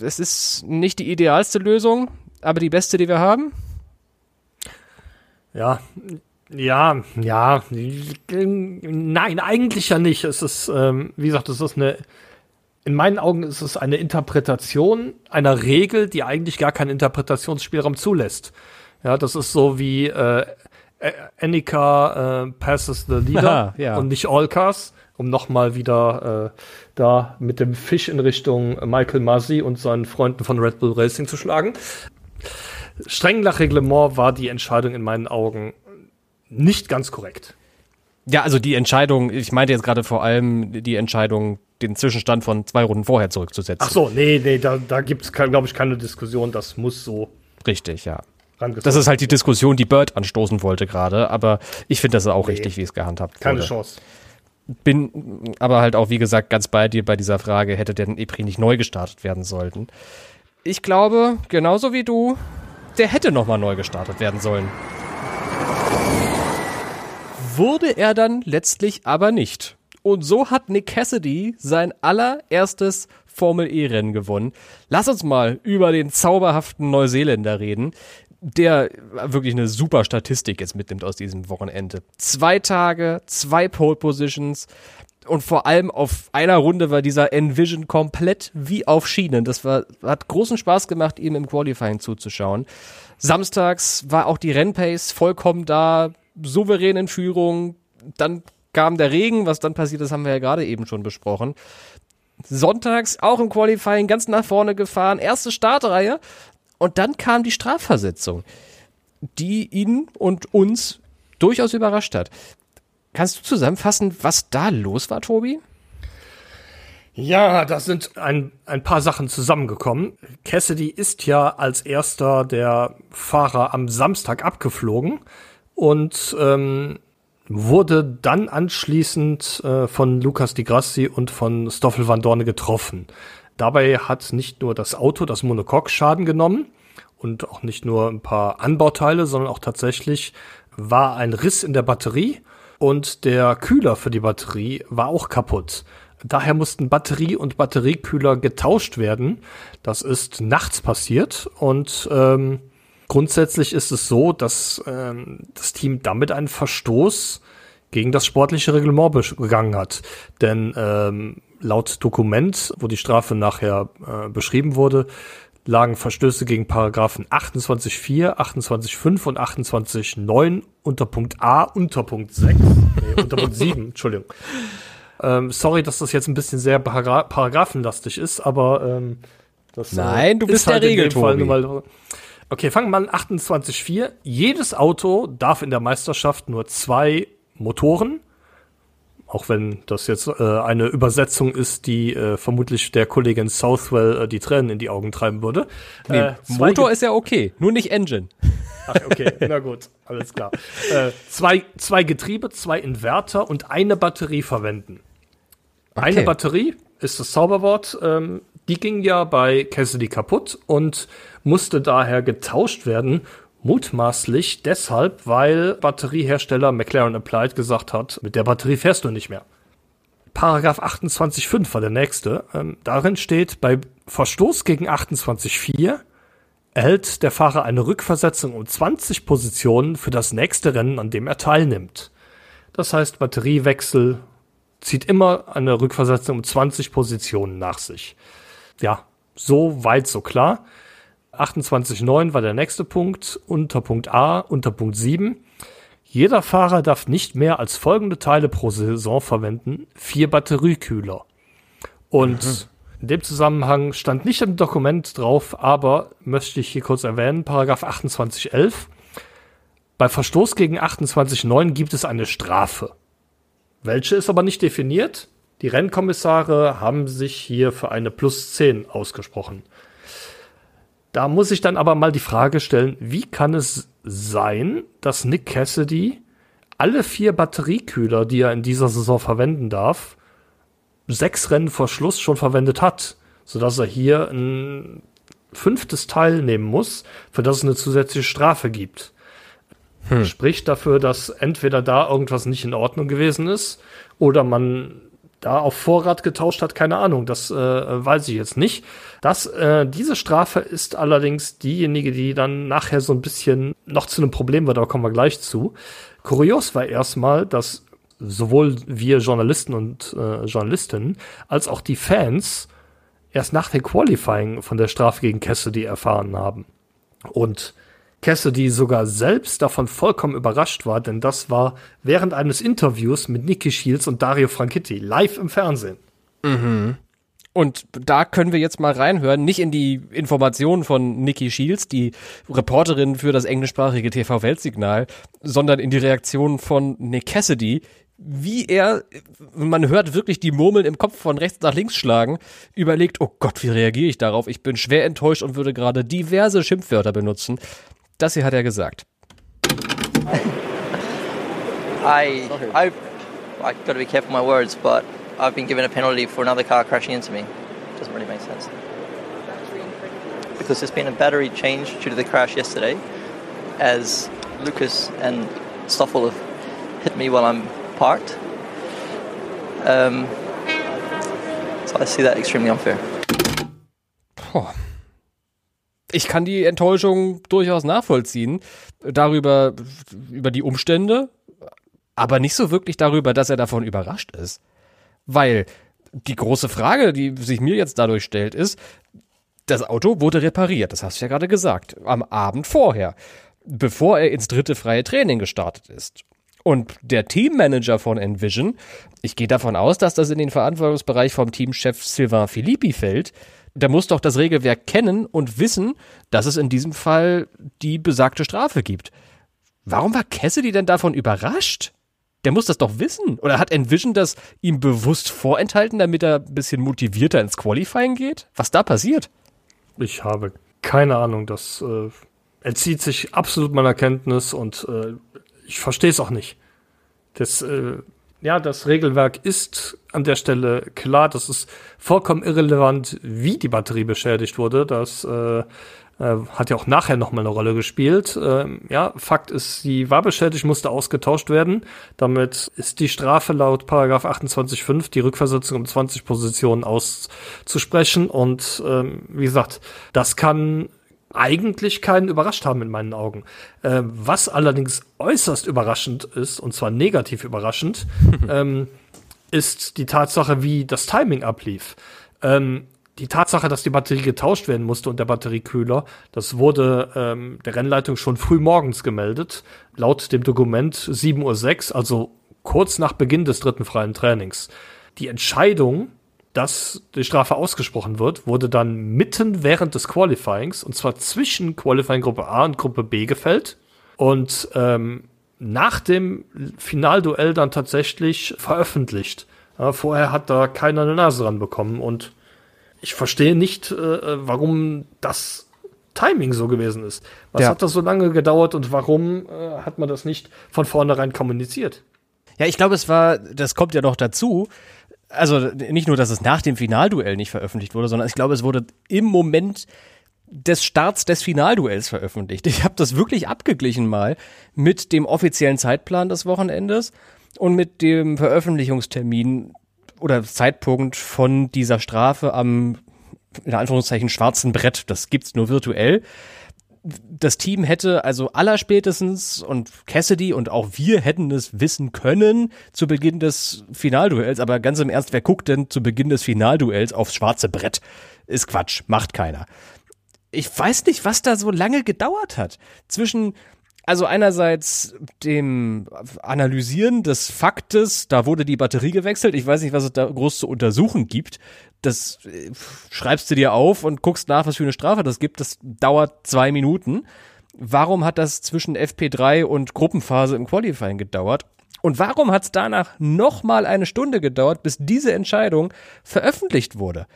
Es ist nicht die idealste Lösung, aber die beste, die wir haben. Ja, ja, ja. Nein, eigentlich ja nicht. Es ist, ähm, wie gesagt, es ist eine, in meinen Augen ist es eine Interpretation einer Regel, die eigentlich gar keinen Interpretationsspielraum zulässt. Ja, das ist so wie äh, Annika äh, passes the leader <laughs> ja. und nicht all cars um nochmal wieder äh, da mit dem Fisch in Richtung Michael Masi und seinen Freunden von Red Bull Racing zu schlagen. Streng nach Reglement war die Entscheidung in meinen Augen nicht ganz korrekt. Ja, also die Entscheidung, ich meinte jetzt gerade vor allem die Entscheidung, den Zwischenstand von zwei Runden vorher zurückzusetzen. Ach so, nee, nee, da, da gibt es, glaube ich, keine Diskussion. Das muss so. Richtig, ja. Das ist halt die Diskussion, die Bird anstoßen wollte gerade, aber ich finde das auch nee, richtig, wie es gehandhabt wurde. Keine Chance bin aber halt auch, wie gesagt, ganz bei dir bei dieser Frage, hätte der EPRI nicht neu gestartet werden sollten. Ich glaube, genauso wie du, der hätte nochmal neu gestartet werden sollen. Wurde er dann letztlich aber nicht. Und so hat Nick Cassidy sein allererstes Formel E-Rennen gewonnen. Lass uns mal über den zauberhaften Neuseeländer reden, der wirklich eine super Statistik jetzt mitnimmt aus diesem Wochenende. Zwei Tage, zwei Pole Positions und vor allem auf einer Runde war dieser Envision komplett wie auf Schienen. Das war, hat großen Spaß gemacht, ihm im Qualifying zuzuschauen. Samstags war auch die Rennpace vollkommen da, souverän in Führung. Dann kam der Regen, was dann passiert ist, haben wir ja gerade eben schon besprochen. Sonntags auch im Qualifying ganz nach vorne gefahren, erste Startreihe, und dann kam die Strafversetzung, die ihn und uns durchaus überrascht hat. Kannst du zusammenfassen, was da los war, Tobi? Ja, da sind ein, ein paar Sachen zusammengekommen. Cassidy ist ja als erster der Fahrer am Samstag abgeflogen und ähm, wurde dann anschließend äh, von Lukas Di Grassi und von Stoffel van Dorne getroffen. Dabei hat nicht nur das Auto, das Monocoque Schaden genommen und auch nicht nur ein paar Anbauteile, sondern auch tatsächlich war ein Riss in der Batterie und der Kühler für die Batterie war auch kaputt. Daher mussten Batterie und Batteriekühler getauscht werden. Das ist nachts passiert und ähm, grundsätzlich ist es so, dass ähm, das Team damit einen Verstoß gegen das sportliche Reglement begangen hat. Denn ähm, laut Dokument, wo die Strafe nachher äh, beschrieben wurde, lagen Verstöße gegen Paragraphen 28.4, 28.5 und 28.9 unter Punkt A unter Punkt 6, nee, unter Punkt 7, <laughs> Entschuldigung. Ähm, sorry, dass das jetzt ein bisschen sehr Paragra paragraphenlastig ist, aber ähm, das äh, Nein, du bist halt der Regel, Tobi. Mal, okay, fangen wir an 28.4. Jedes Auto darf in der Meisterschaft nur zwei Motoren, auch wenn das jetzt äh, eine Übersetzung ist, die äh, vermutlich der Kollegin Southwell äh, die Tränen in die Augen treiben würde. Nee, äh, Motor ist ja okay, nur nicht Engine. Ach, okay, <laughs> na gut, alles klar. Äh, zwei, zwei Getriebe, zwei Inverter und eine Batterie verwenden. Okay. Eine Batterie ist das Zauberwort. Ähm, die ging ja bei Cassidy kaputt und musste daher getauscht werden Mutmaßlich deshalb, weil Batteriehersteller McLaren Applied gesagt hat, mit der Batterie fährst du nicht mehr. Paragraph 28.5 war der nächste. Ähm, darin steht, bei Verstoß gegen 28.4 erhält der Fahrer eine Rückversetzung um 20 Positionen für das nächste Rennen, an dem er teilnimmt. Das heißt, Batteriewechsel zieht immer eine Rückversetzung um 20 Positionen nach sich. Ja, so weit, so klar. 28.9 war der nächste Punkt, unter Punkt A, unter Punkt 7. Jeder Fahrer darf nicht mehr als folgende Teile pro Saison verwenden. Vier Batteriekühler. Und mhm. in dem Zusammenhang stand nicht im Dokument drauf, aber möchte ich hier kurz erwähnen, Paragraph 28.11. Bei Verstoß gegen 28.9 gibt es eine Strafe. Welche ist aber nicht definiert. Die Rennkommissare haben sich hier für eine Plus 10 ausgesprochen. Da muss ich dann aber mal die Frage stellen, wie kann es sein, dass Nick Cassidy alle vier Batteriekühler, die er in dieser Saison verwenden darf, sechs Rennen vor Schluss schon verwendet hat, sodass er hier ein fünftes Teil nehmen muss, für das es eine zusätzliche Strafe gibt. Hm. Spricht dafür, dass entweder da irgendwas nicht in Ordnung gewesen ist oder man da auf Vorrat getauscht hat, keine Ahnung, das äh, weiß ich jetzt nicht. Das, äh, diese Strafe ist allerdings diejenige, die dann nachher so ein bisschen noch zu einem Problem wird, da kommen wir gleich zu. Kurios war erstmal, dass sowohl wir Journalisten und äh, Journalistinnen als auch die Fans erst nach dem Qualifying von der Strafe gegen Cassidy erfahren haben. Und Cassidy sogar selbst davon vollkommen überrascht war, denn das war während eines Interviews mit Nicky Shields und Dario Franchitti live im Fernsehen. Mhm. Und da können wir jetzt mal reinhören, nicht in die Informationen von Nikki Shields, die Reporterin für das englischsprachige TV-Weltsignal, sondern in die Reaktion von Nick Cassidy, wie er, man hört wirklich die Murmeln im Kopf von rechts nach links schlagen, überlegt, oh Gott, wie reagiere ich darauf? Ich bin schwer enttäuscht und würde gerade diverse Schimpfwörter benutzen. Das hier hat er gesagt. I, I, I got to be careful my words, but I've been given a penalty for another car crashing into me. Doesn't really make sense. Because there's been a battery change due to the crash yesterday, as Lucas and Stoffel have hit me while I'm parked. Um, so I see that extremely unfair. Boah. Ich kann die Enttäuschung durchaus nachvollziehen darüber, über die Umstände, aber nicht so wirklich darüber, dass er davon überrascht ist. Weil die große Frage, die sich mir jetzt dadurch stellt, ist, das Auto wurde repariert, das hast du ja gerade gesagt, am Abend vorher, bevor er ins dritte freie Training gestartet ist. Und der Teammanager von Envision, ich gehe davon aus, dass das in den Verantwortungsbereich vom Teamchef Sylvain Philippi fällt, der muss doch das Regelwerk kennen und wissen, dass es in diesem Fall die besagte Strafe gibt. Warum war Cassidy denn davon überrascht? Der muss das doch wissen. Oder hat Envision das ihm bewusst vorenthalten, damit er ein bisschen motivierter ins Qualifying geht? Was da passiert? Ich habe keine Ahnung. Das äh, entzieht sich absolut meiner Kenntnis und äh, ich verstehe es auch nicht. Das, äh, ja, das Regelwerk ist an der Stelle klar. Das ist vollkommen irrelevant, wie die Batterie beschädigt wurde. Das äh, äh, hat ja auch nachher nochmal eine Rolle gespielt. Ähm, ja, Fakt ist, sie war beschädigt, musste ausgetauscht werden. Damit ist die Strafe laut Paragraph 28.5, die Rückversetzung um 20 Positionen auszusprechen. Und ähm, wie gesagt, das kann eigentlich keinen überrascht haben in meinen Augen. Äh, was allerdings äußerst überraschend ist, und zwar negativ überraschend, <laughs> ähm, ist die Tatsache, wie das Timing ablief. Ähm, die Tatsache, dass die Batterie getauscht werden musste und der Batteriekühler, das wurde ähm, der Rennleitung schon früh morgens gemeldet. Laut dem Dokument 7.06 Uhr, also kurz nach Beginn des dritten freien Trainings. Die Entscheidung, dass die Strafe ausgesprochen wird, wurde dann mitten während des Qualifyings, und zwar zwischen Qualifying Gruppe A und Gruppe B gefällt. Und ähm, nach dem Finalduell dann tatsächlich veröffentlicht. Ja, vorher hat da keiner eine Nase dran bekommen und ich verstehe nicht, äh, warum das Timing so gewesen ist. Was ja. hat das so lange gedauert und warum äh, hat man das nicht von vornherein kommuniziert? Ja, ich glaube, es war, das kommt ja noch dazu. Also nicht nur, dass es nach dem Finalduell nicht veröffentlicht wurde, sondern ich glaube, es wurde im Moment des Starts des Finalduells veröffentlicht. Ich habe das wirklich abgeglichen mal mit dem offiziellen Zeitplan des Wochenendes und mit dem Veröffentlichungstermin oder Zeitpunkt von dieser Strafe am, in Anführungszeichen, schwarzen Brett. Das gibt's nur virtuell. Das Team hätte also allerspätestens und Cassidy und auch wir hätten es wissen können zu Beginn des Finalduells, aber ganz im Ernst, wer guckt denn zu Beginn des Finalduells aufs schwarze Brett? Ist Quatsch, macht keiner. Ich weiß nicht, was da so lange gedauert hat. Zwischen also einerseits dem Analysieren des Faktes, da wurde die Batterie gewechselt. Ich weiß nicht, was es da groß zu untersuchen gibt. Das äh, schreibst du dir auf und guckst nach, was für eine Strafe das gibt. Das dauert zwei Minuten. Warum hat das zwischen FP3 und Gruppenphase im Qualifying gedauert? Und warum hat es danach nochmal eine Stunde gedauert, bis diese Entscheidung veröffentlicht wurde?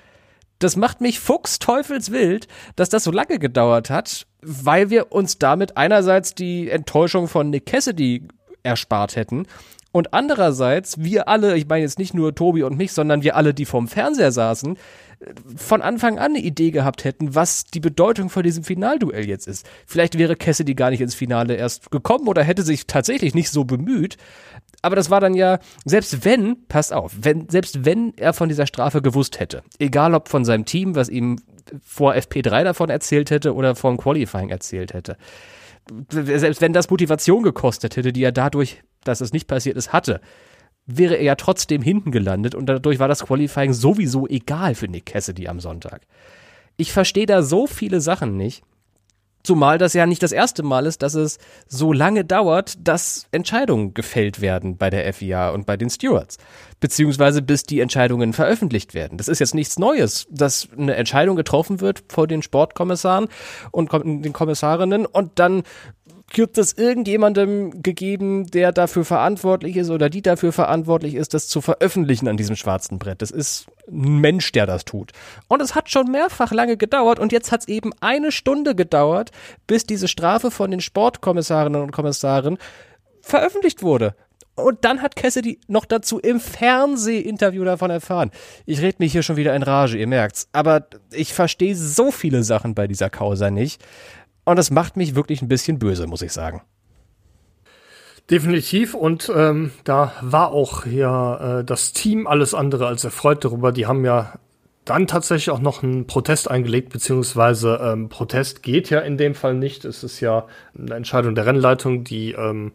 das macht mich fuchsteufelswild, dass das so lange gedauert hat, weil wir uns damit einerseits die Enttäuschung von Nick Cassidy erspart hätten und andererseits wir alle, ich meine jetzt nicht nur Tobi und mich, sondern wir alle, die vorm Fernseher saßen, von Anfang an eine Idee gehabt hätten, was die Bedeutung von diesem Finalduell jetzt ist. Vielleicht wäre Cassidy gar nicht ins Finale erst gekommen oder hätte sich tatsächlich nicht so bemüht aber das war dann ja, selbst wenn, passt auf, wenn, selbst wenn er von dieser Strafe gewusst hätte, egal ob von seinem Team, was ihm vor FP3 davon erzählt hätte oder vom Qualifying erzählt hätte, selbst wenn das Motivation gekostet hätte, die er dadurch, dass es nicht passiert ist, hatte, wäre er ja trotzdem hinten gelandet und dadurch war das Qualifying sowieso egal für Nick Cassidy am Sonntag. Ich verstehe da so viele Sachen nicht. Zumal das ja nicht das erste Mal ist, dass es so lange dauert, dass Entscheidungen gefällt werden bei der FIA und bei den Stewards. Beziehungsweise bis die Entscheidungen veröffentlicht werden. Das ist jetzt nichts Neues, dass eine Entscheidung getroffen wird vor den Sportkommissaren und den Kommissarinnen und dann gibt es irgendjemandem gegeben, der dafür verantwortlich ist oder die dafür verantwortlich ist, das zu veröffentlichen an diesem schwarzen Brett. Das ist ein Mensch, der das tut. Und es hat schon mehrfach lange gedauert und jetzt hat es eben eine Stunde gedauert, bis diese Strafe von den Sportkommissarinnen und Kommissaren veröffentlicht wurde. Und dann hat Cassidy noch dazu im Fernsehinterview davon erfahren. Ich rede mich hier schon wieder in Rage, ihr merkt's. Aber ich verstehe so viele Sachen bei dieser Causa nicht. Und das macht mich wirklich ein bisschen böse, muss ich sagen. Definitiv und ähm, da war auch ja äh, das Team alles andere als erfreut darüber. Die haben ja dann tatsächlich auch noch einen Protest eingelegt, beziehungsweise ähm, Protest geht ja in dem Fall nicht. Es ist ja eine Entscheidung der Rennleitung, die ähm,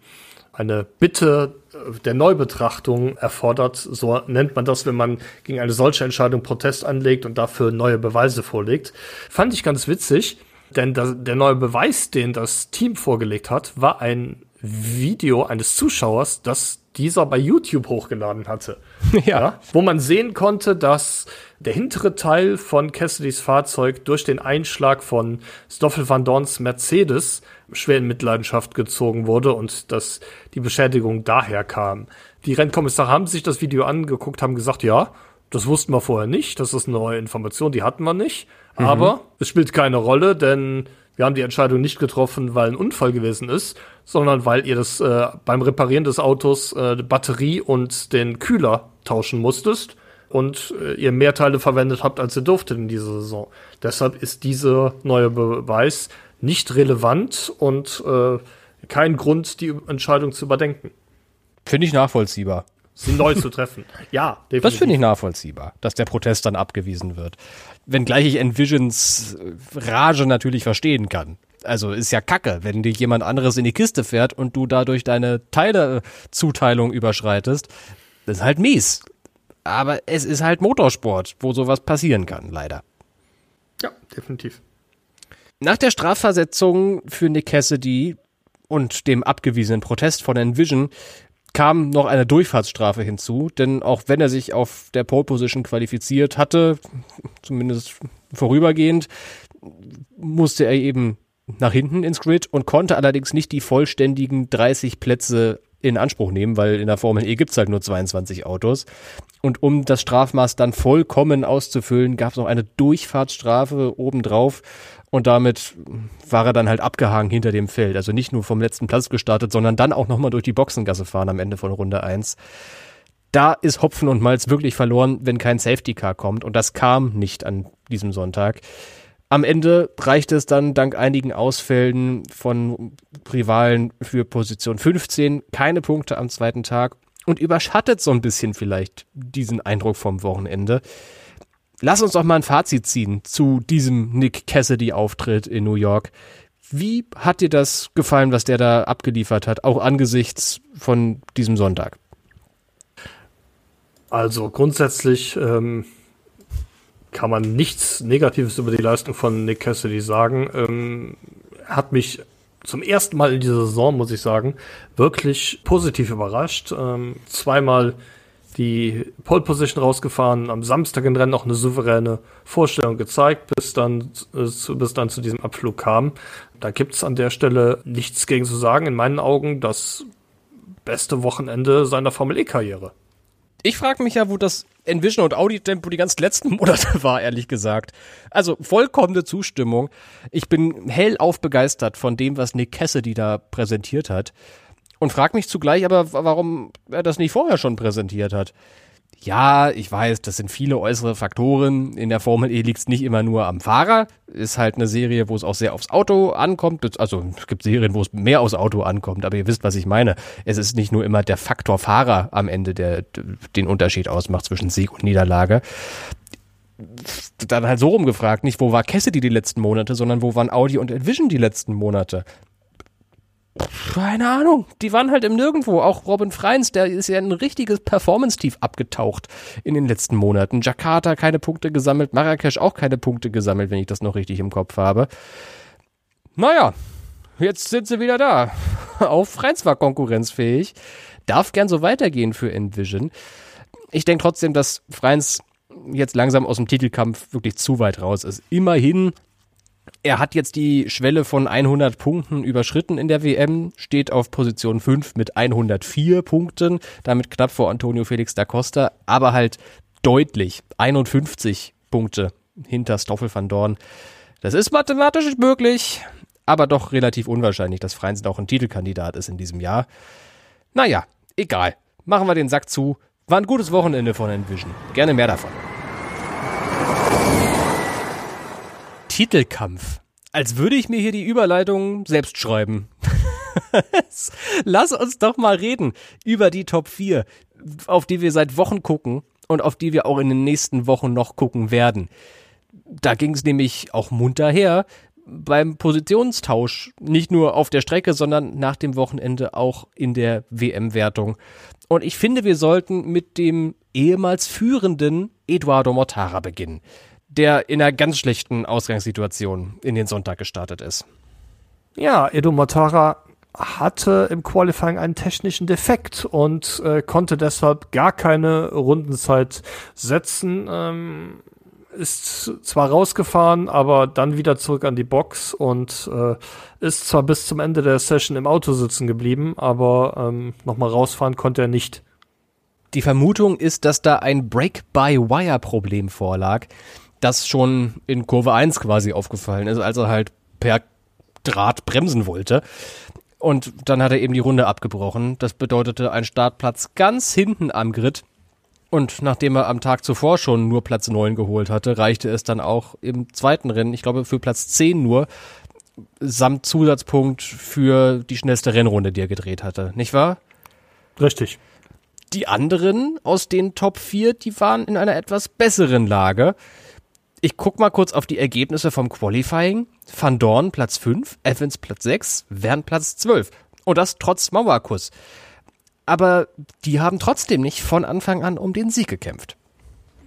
eine Bitte äh, der Neubetrachtung erfordert. So nennt man das, wenn man gegen eine solche Entscheidung Protest anlegt und dafür neue Beweise vorlegt. Fand ich ganz witzig, denn der neue Beweis, den das Team vorgelegt hat, war ein Video eines Zuschauers, das dieser bei YouTube hochgeladen hatte. <laughs> Ja. ja. Wo man sehen konnte, dass der hintere Teil von Cassidys Fahrzeug durch den Einschlag von Stoffel van Dorns Mercedes schwer in Mitleidenschaft gezogen wurde und dass die Beschädigung daher kam. Die Rennkommissare haben sich das Video angeguckt, haben gesagt, ja, das wussten wir vorher nicht, das ist eine neue Information, die hatten wir nicht. Mhm. Aber es spielt keine Rolle, denn wir haben die Entscheidung nicht getroffen, weil ein Unfall gewesen ist, sondern weil ihr das äh, beim Reparieren des Autos äh, Batterie und den Kühler tauschen musstest und äh, ihr mehr Teile verwendet habt, als ihr durftet in dieser Saison. Deshalb ist dieser neue Beweis nicht relevant und äh, kein Grund, die Entscheidung zu überdenken. Finde ich nachvollziehbar. Sie neu zu treffen. Ja, definitiv. Das finde ich nachvollziehbar, dass der Protest dann abgewiesen wird. Wenngleich ich Envisions äh, Rage natürlich verstehen kann also ist ja kacke, wenn dir jemand anderes in die Kiste fährt und du dadurch deine Teilezuteilung überschreitest. Das ist halt mies. Aber es ist halt Motorsport, wo sowas passieren kann, leider. Ja, definitiv. Nach der Strafversetzung für Nick Cassidy und dem abgewiesenen Protest von Envision kam noch eine Durchfahrtsstrafe hinzu, denn auch wenn er sich auf der Pole Position qualifiziert hatte, zumindest vorübergehend, musste er eben nach hinten ins Grid und konnte allerdings nicht die vollständigen 30 Plätze in Anspruch nehmen, weil in der Formel E gibt's halt nur 22 Autos. Und um das Strafmaß dann vollkommen auszufüllen, gab es noch eine Durchfahrtsstrafe obendrauf. Und damit war er dann halt abgehangen hinter dem Feld. Also nicht nur vom letzten Platz gestartet, sondern dann auch nochmal durch die Boxengasse fahren am Ende von Runde 1. Da ist Hopfen und Malz wirklich verloren, wenn kein Safety Car kommt. Und das kam nicht an diesem Sonntag. Am Ende reichte es dann dank einigen Ausfällen von Rivalen für Position 15 keine Punkte am zweiten Tag und überschattet so ein bisschen vielleicht diesen Eindruck vom Wochenende. Lass uns doch mal ein Fazit ziehen zu diesem Nick Cassidy-Auftritt in New York. Wie hat dir das gefallen, was der da abgeliefert hat, auch angesichts von diesem Sonntag? Also grundsätzlich ähm, kann man nichts Negatives über die Leistung von Nick Cassidy sagen. Ähm, hat mich zum ersten Mal in dieser Saison, muss ich sagen, wirklich positiv überrascht. Ähm, zweimal die Pole Position rausgefahren, am Samstag im Rennen noch eine souveräne Vorstellung gezeigt, bis dann, äh, zu, bis dann zu diesem Abflug kam. Da gibt's an der Stelle nichts gegen zu sagen. In meinen Augen das beste Wochenende seiner Formel E-Karriere. Ich frage mich ja, wo das Envision und Audi Tempo die ganz letzten <laughs> Monate war, ehrlich gesagt. Also vollkommene Zustimmung. Ich bin hellauf begeistert von dem, was Nick Cassidy da präsentiert hat. Und frag mich zugleich aber, warum er das nicht vorher schon präsentiert hat. Ja, ich weiß, das sind viele äußere Faktoren. In der Formel E liegt es nicht immer nur am Fahrer. Ist halt eine Serie, wo es auch sehr aufs Auto ankommt. Also es gibt Serien, wo es mehr aufs Auto ankommt, aber ihr wisst, was ich meine. Es ist nicht nur immer der Faktor Fahrer am Ende, der den Unterschied ausmacht zwischen Sieg und Niederlage. Dann halt so rumgefragt, nicht wo war Cassidy die letzten Monate, sondern wo waren Audi und Envision die letzten Monate? Keine Ahnung, die waren halt im Nirgendwo. Auch Robin Freins, der ist ja ein richtiges Performance-Tief abgetaucht in den letzten Monaten. Jakarta keine Punkte gesammelt, Marrakesch auch keine Punkte gesammelt, wenn ich das noch richtig im Kopf habe. Naja, jetzt sind sie wieder da. <laughs> Auch Freins war konkurrenzfähig. Darf gern so weitergehen für Envision. Ich denke trotzdem, dass Freins jetzt langsam aus dem Titelkampf wirklich zu weit raus ist. Immerhin er hat jetzt die Schwelle von 100 Punkten überschritten in der WM, steht auf Position 5 mit 104 Punkten, damit knapp vor Antonio Felix da Costa, aber halt deutlich 51 Punkte hinter Stoffel van Dorn. Das ist mathematisch möglich, aber doch relativ unwahrscheinlich, dass Freinsen auch ein Titelkandidat ist in diesem Jahr. Naja, egal. Machen wir den Sack zu. War ein gutes Wochenende von Envision. Gerne mehr davon. Titelkampf. Als würde ich mir hier die Überleitung selbst schreiben. <laughs> Lass uns doch mal reden über die Top 4, auf die wir seit Wochen gucken und auf die wir auch in den nächsten Wochen noch gucken werden. Da ging es nämlich auch munter her beim Positionstausch, nicht nur auf der Strecke, sondern nach dem Wochenende auch in der WM-Wertung. Und ich finde, wir sollten mit dem ehemals führenden Eduardo Mortara beginnen, der in einer ganz schlechten Ausgangssituation in den Sonntag gestartet ist. Ja, Edo Mortara hatte im Qualifying einen technischen Defekt und äh, konnte deshalb gar keine Rundenzeit setzen. Ähm, ist zwar rausgefahren, aber dann wieder zurück an die Box und äh, ist zwar bis zum Ende der Session im Auto sitzen geblieben, aber ähm, nochmal rausfahren konnte er nicht. Die Vermutung ist, dass da ein Break-by-Wire-Problem vorlag, das schon in Kurve 1 quasi aufgefallen ist, als er halt per Draht bremsen wollte. Und dann hat er eben die Runde abgebrochen. Das bedeutete ein Startplatz ganz hinten am Grid. Und nachdem er am Tag zuvor schon nur Platz 9 geholt hatte, reichte es dann auch im zweiten Rennen, ich glaube für Platz 10 nur, samt Zusatzpunkt für die schnellste Rennrunde, die er gedreht hatte. Nicht wahr? Richtig die anderen aus den Top 4, die waren in einer etwas besseren Lage. Ich guck mal kurz auf die Ergebnisse vom Qualifying. Van Dorn Platz 5, Evans Platz 6, Wern Platz 12. Und das trotz Mauerkuss. Aber die haben trotzdem nicht von Anfang an um den Sieg gekämpft.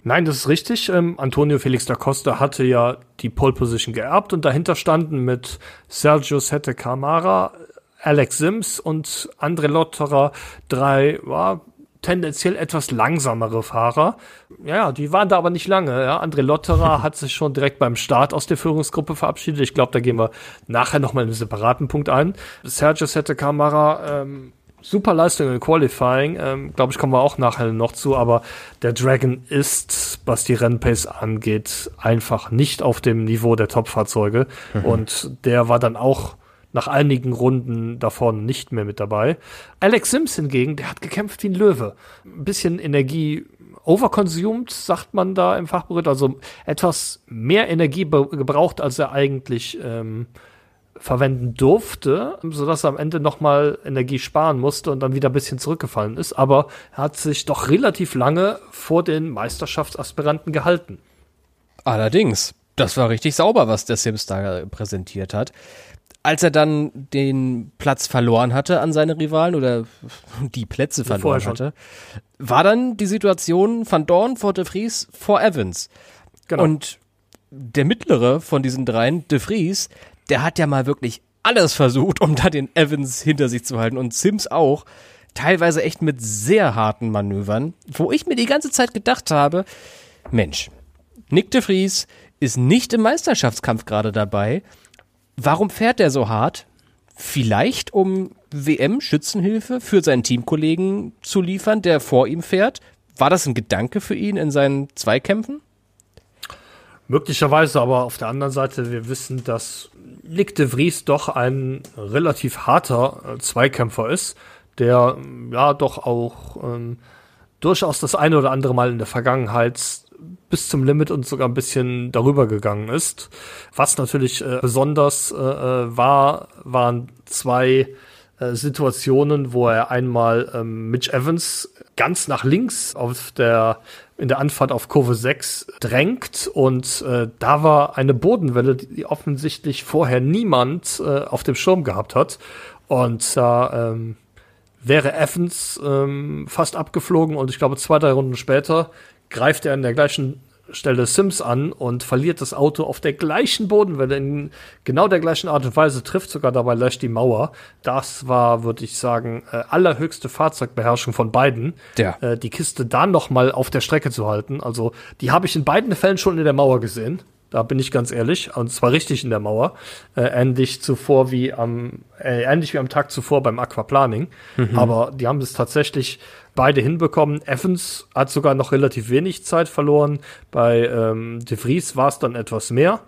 Nein, das ist richtig. Ähm, Antonio Felix da Costa hatte ja die Pole Position geerbt und dahinter standen mit Sergio Sette Camara, Alex Sims und Andre Lotterer drei ja, tendenziell etwas langsamere Fahrer. Ja, die waren da aber nicht lange. Ja. André Lotterer <laughs> hat sich schon direkt beim Start aus der Führungsgruppe verabschiedet. Ich glaube, da gehen wir nachher nochmal in einen separaten Punkt ein. Sergio Sette Camara, ähm, super Leistung im Qualifying. Ähm, glaube ich, kommen wir auch nachher noch zu. Aber der Dragon ist, was die Rennpace angeht, einfach nicht auf dem Niveau der Top-Fahrzeuge. Mhm. <laughs> Und der war dann auch nach einigen Runden davon nicht mehr mit dabei. Alex Sims hingegen, der hat gekämpft wie ein Löwe. Ein bisschen Energie overconsumed, sagt man da im Fachbericht, also etwas mehr Energie gebraucht, als er eigentlich ähm, verwenden durfte, sodass er am Ende nochmal Energie sparen musste und dann wieder ein bisschen zurückgefallen ist. Aber er hat sich doch relativ lange vor den Meisterschaftsaspiranten gehalten. Allerdings, das war richtig sauber, was der Sims da präsentiert hat als er dann den Platz verloren hatte an seine Rivalen oder <laughs> die Plätze verloren hatte, war dann die Situation Van Dorn vor De Vries vor Evans. Genau. Und der mittlere von diesen dreien, De Vries, der hat ja mal wirklich alles versucht, um da den Evans hinter sich zu halten und Sims auch. Teilweise echt mit sehr harten Manövern, wo ich mir die ganze Zeit gedacht habe, Mensch, Nick de Vries ist nicht im Meisterschaftskampf gerade dabei Warum fährt er so hart? Vielleicht um WM-Schützenhilfe für seinen Teamkollegen zu liefern, der vor ihm fährt? War das ein Gedanke für ihn in seinen Zweikämpfen? Möglicherweise, aber auf der anderen Seite, wir wissen, dass Nick de Vries doch ein relativ harter äh, Zweikämpfer ist, der ja doch auch ähm, durchaus das eine oder andere Mal in der Vergangenheit bis zum Limit und sogar ein bisschen darüber gegangen ist. Was natürlich äh, besonders äh, äh, war, waren zwei äh, Situationen, wo er einmal ähm, Mitch Evans ganz nach links auf der in der Anfahrt auf Kurve 6 drängt und äh, da war eine Bodenwelle, die offensichtlich vorher niemand äh, auf dem Schirm gehabt hat und da ähm, wäre Evans ähm, fast abgeflogen und ich glaube zwei, drei Runden später greift er an der gleichen Stelle Sims an und verliert das Auto auf der gleichen Bodenwelle in genau der gleichen Art und Weise, trifft sogar dabei leicht die Mauer. Das war, würde ich sagen, äh, allerhöchste Fahrzeugbeherrschung von beiden. Ja. Äh, die Kiste da noch mal auf der Strecke zu halten. Also die habe ich in beiden Fällen schon in der Mauer gesehen. Da bin ich ganz ehrlich, und zwar richtig in der Mauer, äh, ähnlich zuvor wie am, äh, ähnlich wie am Tag zuvor beim Aquaplaning. Mhm. Aber die haben es tatsächlich beide hinbekommen. Evans hat sogar noch relativ wenig Zeit verloren. Bei ähm, De Vries war es dann etwas mehr.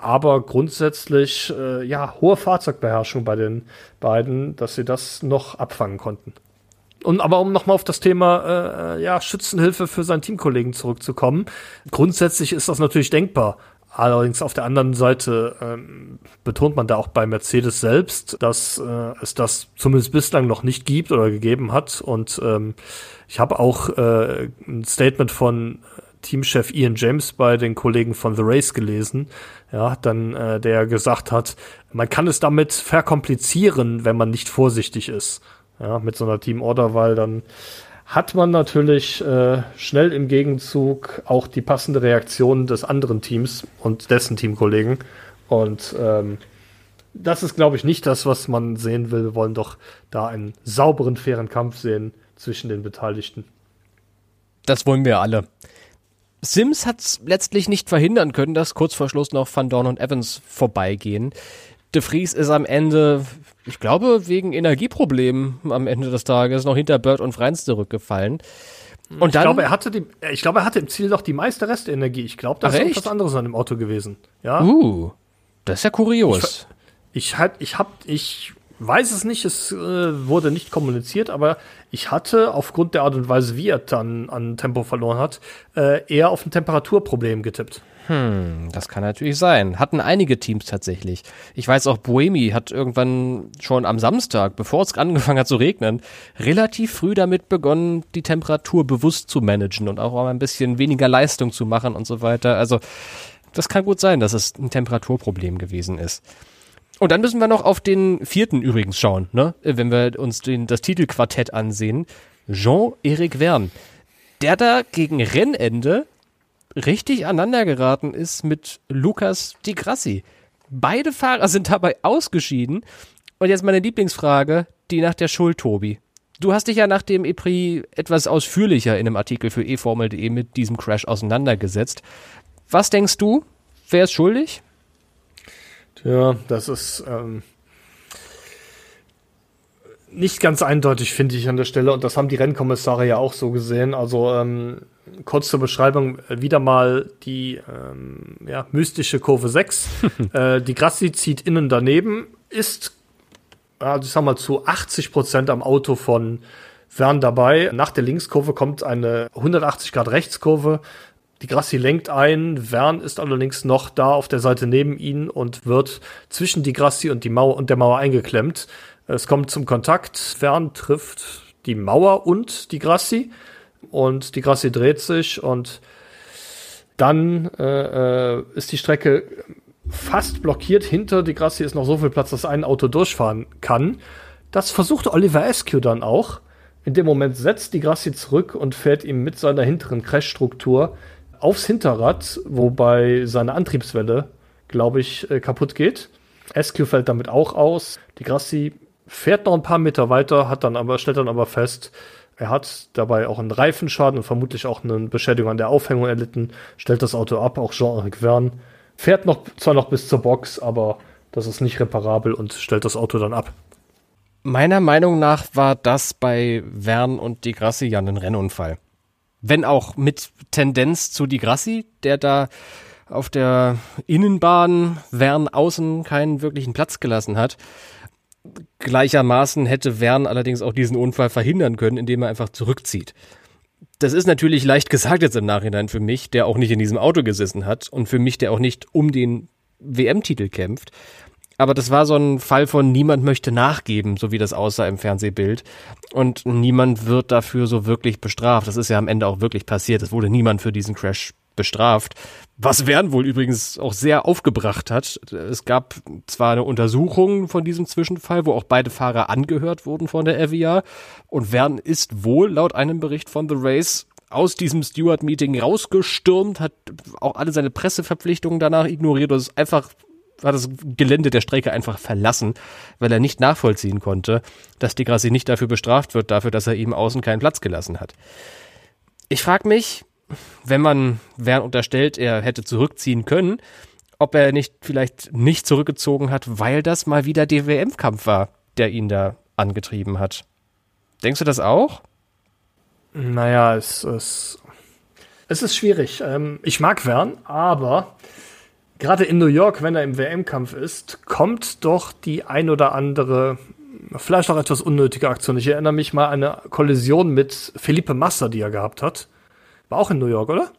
Aber grundsätzlich, äh, ja, hohe Fahrzeugbeherrschung bei den beiden, dass sie das noch abfangen konnten. Und aber um nochmal auf das Thema äh, ja, Schützenhilfe für seinen Teamkollegen zurückzukommen, grundsätzlich ist das natürlich denkbar. Allerdings auf der anderen Seite ähm, betont man da auch bei Mercedes selbst, dass äh, es das zumindest bislang noch nicht gibt oder gegeben hat. Und ähm, ich habe auch äh, ein Statement von Teamchef Ian James bei den Kollegen von The Race gelesen, ja, dann äh, der gesagt hat, man kann es damit verkomplizieren, wenn man nicht vorsichtig ist, ja, mit so einer Teamorder, weil dann hat man natürlich äh, schnell im Gegenzug auch die passende Reaktion des anderen Teams und dessen Teamkollegen. Und ähm, das ist, glaube ich, nicht das, was man sehen will. Wir wollen doch da einen sauberen, fairen Kampf sehen zwischen den Beteiligten. Das wollen wir alle. Sims hat es letztlich nicht verhindern können, dass kurz vor Schluss noch Van Dorn und Evans vorbeigehen. De Vries ist am Ende, ich glaube, wegen Energieproblemen am Ende des Tages noch hinter Bird und Freins zurückgefallen. Und ich dann, glaube, er hatte die, ich glaube, er hatte im Ziel noch die meiste Restenergie. Ich glaube, da ist etwas anderes an dem Auto gewesen. Ja. Uh, das ist ja kurios. Ich, ich, halt, ich hab, ich weiß es nicht, es äh, wurde nicht kommuniziert, aber ich hatte aufgrund der Art und Weise, wie er dann an Tempo verloren hat, äh, eher auf ein Temperaturproblem getippt. Hm, das kann natürlich sein. Hatten einige Teams tatsächlich. Ich weiß auch, Boemi hat irgendwann schon am Samstag, bevor es angefangen hat zu regnen, relativ früh damit begonnen, die Temperatur bewusst zu managen und auch ein bisschen weniger Leistung zu machen und so weiter. Also, das kann gut sein, dass es ein Temperaturproblem gewesen ist. Und dann müssen wir noch auf den vierten übrigens schauen, ne? wenn wir uns den, das Titelquartett ansehen. Jean-Eric Verne, der da gegen Rennende richtig aneinander geraten ist mit Lukas Di Grassi. Beide Fahrer sind dabei ausgeschieden. Und jetzt meine Lieblingsfrage, die nach der Schuld, Tobi. Du hast dich ja nach dem EPRI etwas ausführlicher in einem Artikel für eFormel.de mit diesem Crash auseinandergesetzt. Was denkst du? Wer ist schuldig? Ja, das ist ähm, nicht ganz eindeutig, finde ich an der Stelle. Und das haben die Rennkommissare ja auch so gesehen. Also ähm, kurz zur Beschreibung, wieder mal die ähm, ja, mystische Kurve 6. <laughs> äh, die Grassi zieht innen daneben, ist, also ich sag mal, zu 80 Prozent am Auto von Wern dabei. Nach der Linkskurve kommt eine 180 Grad Rechtskurve. Die Grassi lenkt ein, Wern ist allerdings noch da auf der Seite neben ihnen und wird zwischen die Grassi und die Mauer und der Mauer eingeklemmt. Es kommt zum Kontakt. Wern trifft die Mauer und die Grassi und die Grassi dreht sich und dann äh, äh, ist die Strecke fast blockiert. Hinter die Grassi ist noch so viel Platz, dass ein Auto durchfahren kann. Das versucht Oliver Eskew dann auch. In dem Moment setzt die Grassi zurück und fährt ihm mit seiner hinteren Crashstruktur aufs Hinterrad, wobei seine Antriebswelle, glaube ich, äh, kaputt geht. SQ fällt damit auch aus. Die Grassi fährt noch ein paar Meter weiter, hat dann aber, stellt dann aber fest, er hat dabei auch einen Reifenschaden und vermutlich auch eine Beschädigung an der Aufhängung erlitten, stellt das Auto ab, auch Jean-Eric Verne. Fährt noch, zwar noch bis zur Box, aber das ist nicht reparabel und stellt das Auto dann ab. Meiner Meinung nach war das bei Verne und Di Grassi ja ein Rennunfall wenn auch mit Tendenz zu Di Grassi, der da auf der Innenbahn Wern außen keinen wirklichen Platz gelassen hat. Gleichermaßen hätte Wern allerdings auch diesen Unfall verhindern können, indem er einfach zurückzieht. Das ist natürlich leicht gesagt jetzt im Nachhinein für mich, der auch nicht in diesem Auto gesessen hat und für mich, der auch nicht um den WM-Titel kämpft. Aber das war so ein Fall von niemand möchte nachgeben, so wie das aussah im Fernsehbild. Und niemand wird dafür so wirklich bestraft. Das ist ja am Ende auch wirklich passiert. Es wurde niemand für diesen Crash bestraft. Was Wern wohl übrigens auch sehr aufgebracht hat. Es gab zwar eine Untersuchung von diesem Zwischenfall, wo auch beide Fahrer angehört wurden von der FIA. Und Wern ist wohl laut einem Bericht von The Race aus diesem Steward-Meeting rausgestürmt, hat auch alle seine Presseverpflichtungen danach ignoriert und ist einfach hat das Gelände der Strecke einfach verlassen, weil er nicht nachvollziehen konnte, dass die Grassi nicht dafür bestraft wird, dafür, dass er ihm außen keinen Platz gelassen hat. Ich frage mich, wenn man Wern unterstellt, er hätte zurückziehen können, ob er nicht vielleicht nicht zurückgezogen hat, weil das mal wieder der WM-Kampf war, der ihn da angetrieben hat. Denkst du das auch? Naja, es, es, es ist schwierig. Ähm, ich mag Wern, aber gerade in New York, wenn er im WM-Kampf ist, kommt doch die ein oder andere, vielleicht auch etwas unnötige Aktion. Ich erinnere mich mal an eine Kollision mit Felipe Massa, die er gehabt hat. War auch in New York, oder?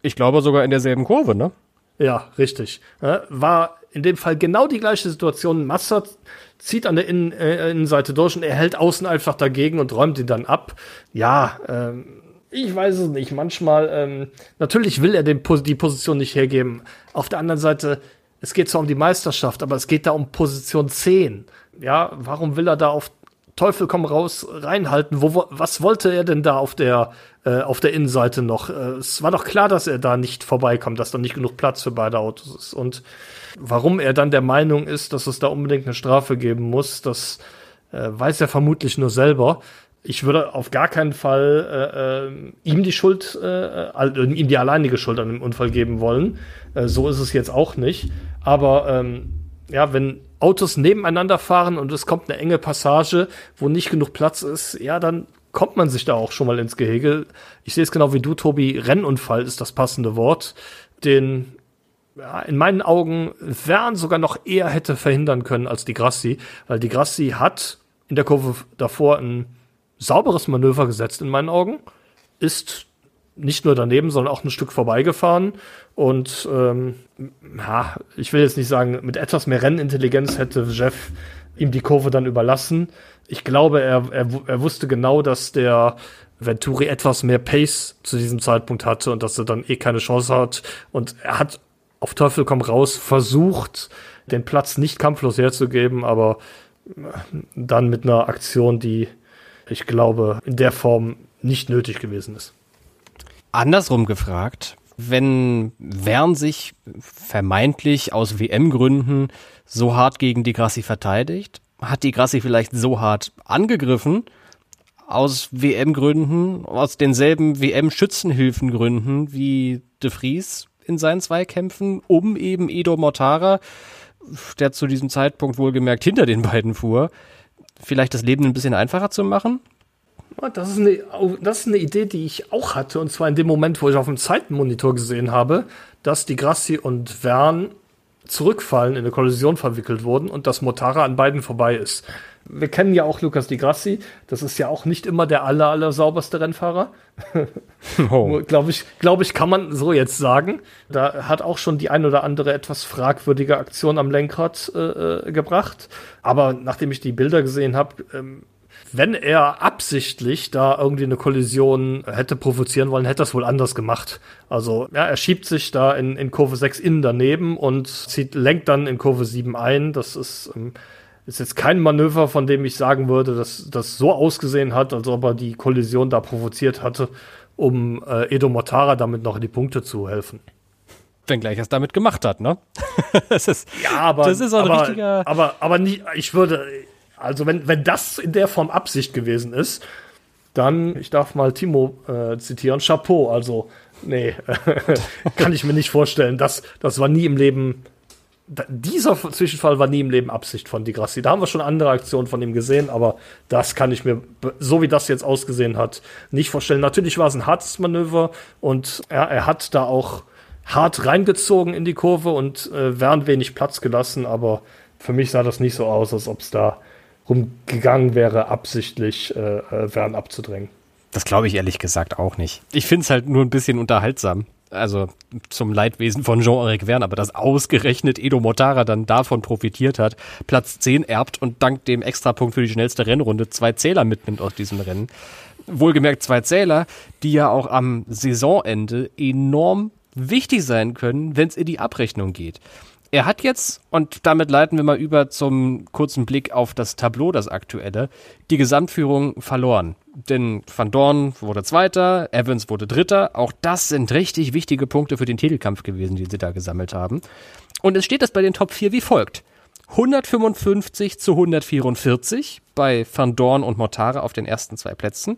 Ich glaube sogar in derselben Kurve, ne? Ja, richtig. War in dem Fall genau die gleiche Situation. Massa zieht an der Innen, äh, Innenseite durch und er hält außen einfach dagegen und räumt ihn dann ab. Ja, ähm, ich weiß es nicht. Manchmal, ähm, natürlich will er den, die Position nicht hergeben. Auf der anderen Seite, es geht zwar um die Meisterschaft, aber es geht da um Position 10. Ja, warum will er da auf Teufel komm raus reinhalten? Wo, was wollte er denn da auf der, äh, auf der Innenseite noch? Äh, es war doch klar, dass er da nicht vorbeikommt, dass da nicht genug Platz für beide Autos ist. Und warum er dann der Meinung ist, dass es da unbedingt eine Strafe geben muss, das äh, weiß er vermutlich nur selber ich würde auf gar keinen Fall äh, äh, ihm die Schuld, äh, ihm die alleinige Schuld an dem Unfall geben wollen. So ist es jetzt auch nicht. Aber ähm, ja, wenn Autos nebeneinander fahren und es kommt eine enge Passage, wo nicht genug Platz ist, ja, dann kommt man sich da auch schon mal ins Gehege. Ich sehe es genau wie du, Tobi. Rennunfall ist das passende Wort, den ja, in meinen Augen Wern sogar noch eher hätte verhindern können als die Grassi, weil die Grassi hat in der Kurve davor ein sauberes Manöver gesetzt in meinen Augen. Ist nicht nur daneben, sondern auch ein Stück vorbeigefahren. Und ähm, ja, ich will jetzt nicht sagen, mit etwas mehr Rennintelligenz hätte Jeff ihm die Kurve dann überlassen. Ich glaube, er, er, er wusste genau, dass der Venturi etwas mehr Pace zu diesem Zeitpunkt hatte und dass er dann eh keine Chance hat. Und er hat auf Teufel komm raus versucht, den Platz nicht kampflos herzugeben, aber dann mit einer Aktion, die ich glaube, in der Form nicht nötig gewesen ist. Andersrum gefragt, wenn Wern sich vermeintlich aus WM-Gründen so hart gegen die Grassi verteidigt, hat die Grassi vielleicht so hart angegriffen, aus WM-Gründen, aus denselben WM-Schützenhilfengründen wie De Vries in seinen Zweikämpfen, um eben Edo Mortara, der zu diesem Zeitpunkt wohlgemerkt hinter den beiden fuhr, vielleicht das Leben ein bisschen einfacher zu machen? Das ist, eine, das ist eine Idee, die ich auch hatte. Und zwar in dem Moment, wo ich auf dem Zeitenmonitor gesehen habe, dass die Grassi und Vern zurückfallen, in eine Kollision verwickelt wurden und dass Motara an beiden vorbei ist. Wir kennen ja auch Lukas Di Grassi. Das ist ja auch nicht immer der aller, aller sauberste Rennfahrer. <laughs> Oh. <laughs> glaube ich, glaube ich, kann man so jetzt sagen. Da hat auch schon die ein oder andere etwas fragwürdige Aktion am Lenkrad äh, äh gebracht. Aber nachdem ich die Bilder gesehen habe, ähm, wenn er absichtlich da irgendwie eine Kollision hätte provozieren wollen, hätte er es wohl anders gemacht. Also, ja, er schiebt sich da in, in Kurve 6 innen daneben und zieht, lenkt dann in Kurve 7 ein. Das ist, ähm, ist jetzt kein Manöver, von dem ich sagen würde, dass das so ausgesehen hat, als ob er die Kollision da provoziert hatte, um äh, Edo Mortara damit noch in die Punkte zu helfen. Wenngleich er es damit gemacht hat, ne? <laughs> das ist, ja, aber, das ist auch ein aber, richtiger. Aber, aber nie, ich würde, also wenn, wenn das in der Form Absicht gewesen ist, dann, ich darf mal Timo äh, zitieren, Chapeau. Also, nee, <laughs> kann ich mir nicht vorstellen. Das, das war nie im Leben, dieser Zwischenfall war nie im Leben Absicht von Di Grassi. Da haben wir schon andere Aktionen von ihm gesehen, aber das kann ich mir, so wie das jetzt ausgesehen hat, nicht vorstellen. Natürlich war es ein hartes Manöver und ja, er hat da auch hart reingezogen in die Kurve und äh, während wenig Platz gelassen, aber für mich sah das nicht so aus, als ob es da rumgegangen wäre, absichtlich äh, äh, Wern abzudrängen. Das glaube ich ehrlich gesagt auch nicht. Ich finde es halt nur ein bisschen unterhaltsam. Also zum Leidwesen von Jean-Eric Verne, aber dass ausgerechnet Edo Mortara dann davon profitiert hat, Platz 10 erbt und dank dem Extrapunkt für die schnellste Rennrunde zwei Zähler mitnimmt aus diesem Rennen. Wohlgemerkt zwei Zähler, die ja auch am Saisonende enorm wichtig sein können, wenn es in die Abrechnung geht. Er hat jetzt, und damit leiten wir mal über zum kurzen Blick auf das Tableau, das aktuelle, die Gesamtführung verloren. Denn Van Dorn wurde Zweiter, Evans wurde Dritter. Auch das sind richtig wichtige Punkte für den Titelkampf gewesen, die sie da gesammelt haben. Und es steht das bei den Top 4 wie folgt. 155 zu 144 bei Van Dorn und Mortara auf den ersten zwei Plätzen.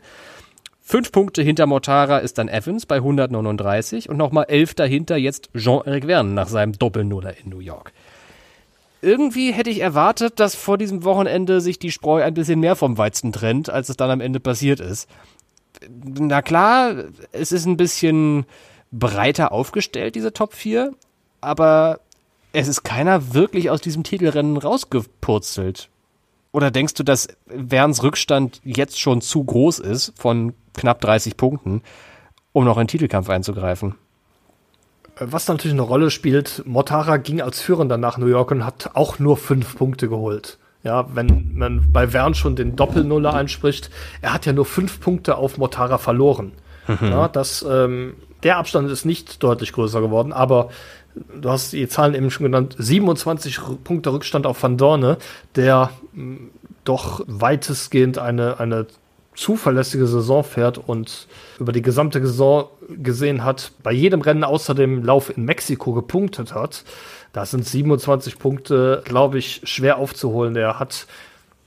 Fünf Punkte hinter Mortara ist dann Evans bei 139 und nochmal elf dahinter jetzt Jean-Eric Verne nach seinem Doppelnuller in New York. Irgendwie hätte ich erwartet, dass vor diesem Wochenende sich die Spreu ein bisschen mehr vom Weizen trennt, als es dann am Ende passiert ist. Na klar, es ist ein bisschen breiter aufgestellt, diese Top 4, aber es ist keiner wirklich aus diesem Titelrennen rausgepurzelt. Oder denkst du, dass Werns Rückstand jetzt schon zu groß ist von knapp 30 Punkten, um noch in den Titelkampf einzugreifen? Was natürlich eine Rolle spielt, Mortara ging als Führender nach New York und hat auch nur fünf Punkte geholt. Ja, wenn man bei Wern schon den Doppelnuller einspricht, er hat ja nur fünf Punkte auf Mortara verloren. Mhm. Ja, das, ähm, der Abstand ist nicht deutlich größer geworden, aber du hast die Zahlen eben schon genannt, 27 Punkte Rückstand auf Van Dorne, der mh, doch weitestgehend eine, eine zuverlässige Saison fährt und über die gesamte Saison gesehen hat, bei jedem Rennen außer dem Lauf in Mexiko gepunktet hat. Da sind 27 Punkte, glaube ich, schwer aufzuholen. Der hat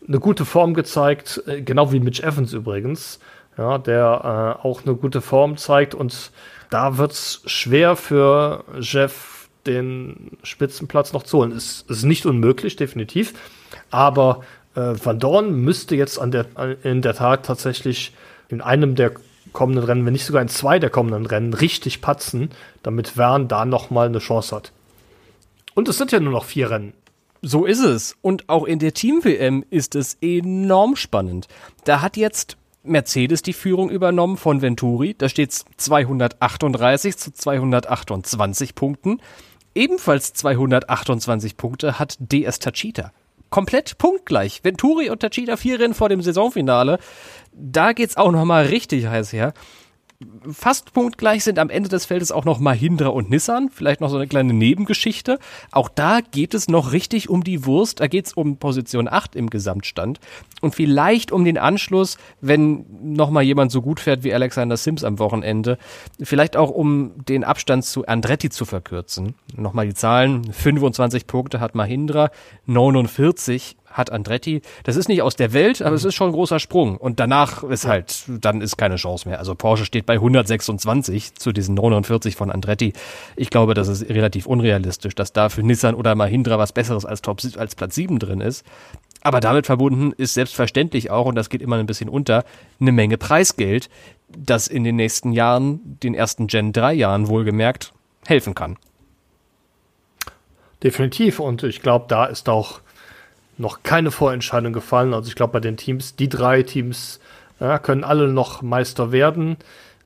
eine gute Form gezeigt, äh, genau wie Mitch Evans übrigens, ja, der äh, auch eine gute Form zeigt und da wird es schwer für Jeff den Spitzenplatz noch zu holen. Ist, ist nicht unmöglich, definitiv. Aber äh, Van Dorn müsste jetzt an der, in der Tat tatsächlich in einem der kommenden Rennen, wenn nicht sogar in zwei der kommenden Rennen, richtig patzen, damit Vern da nochmal eine Chance hat. Und es sind ja nur noch vier Rennen. So ist es. Und auch in der Team-WM ist es enorm spannend. Da hat jetzt Mercedes die Führung übernommen von Venturi. Da steht es 238 zu 228 Punkten. Ebenfalls 228 Punkte hat DS Tachita komplett punktgleich. Venturi und Tachida vier Rennen vor dem Saisonfinale. Da geht's auch noch mal richtig heiß her fast punktgleich sind am Ende des Feldes auch noch Mahindra und Nissan. Vielleicht noch so eine kleine Nebengeschichte. Auch da geht es noch richtig um die Wurst. Da geht es um Position 8 im Gesamtstand. Und vielleicht um den Anschluss, wenn noch mal jemand so gut fährt wie Alexander Sims am Wochenende. Vielleicht auch um den Abstand zu Andretti zu verkürzen. Nochmal die Zahlen. 25 Punkte hat Mahindra, 49 hat Andretti. Das ist nicht aus der Welt, aber mhm. es ist schon ein großer Sprung. Und danach ist halt, dann ist keine Chance mehr. Also Porsche steht bei 126 zu diesen 49 von Andretti. Ich glaube, das ist relativ unrealistisch, dass da für Nissan oder Mahindra was Besseres als Top, als Platz 7 drin ist. Aber damit verbunden ist selbstverständlich auch, und das geht immer ein bisschen unter, eine Menge Preisgeld, das in den nächsten Jahren, den ersten Gen 3 Jahren wohlgemerkt, helfen kann. Definitiv. Und ich glaube, da ist auch noch keine Vorentscheidung gefallen. Also ich glaube, bei den Teams, die drei Teams ja, können alle noch Meister werden.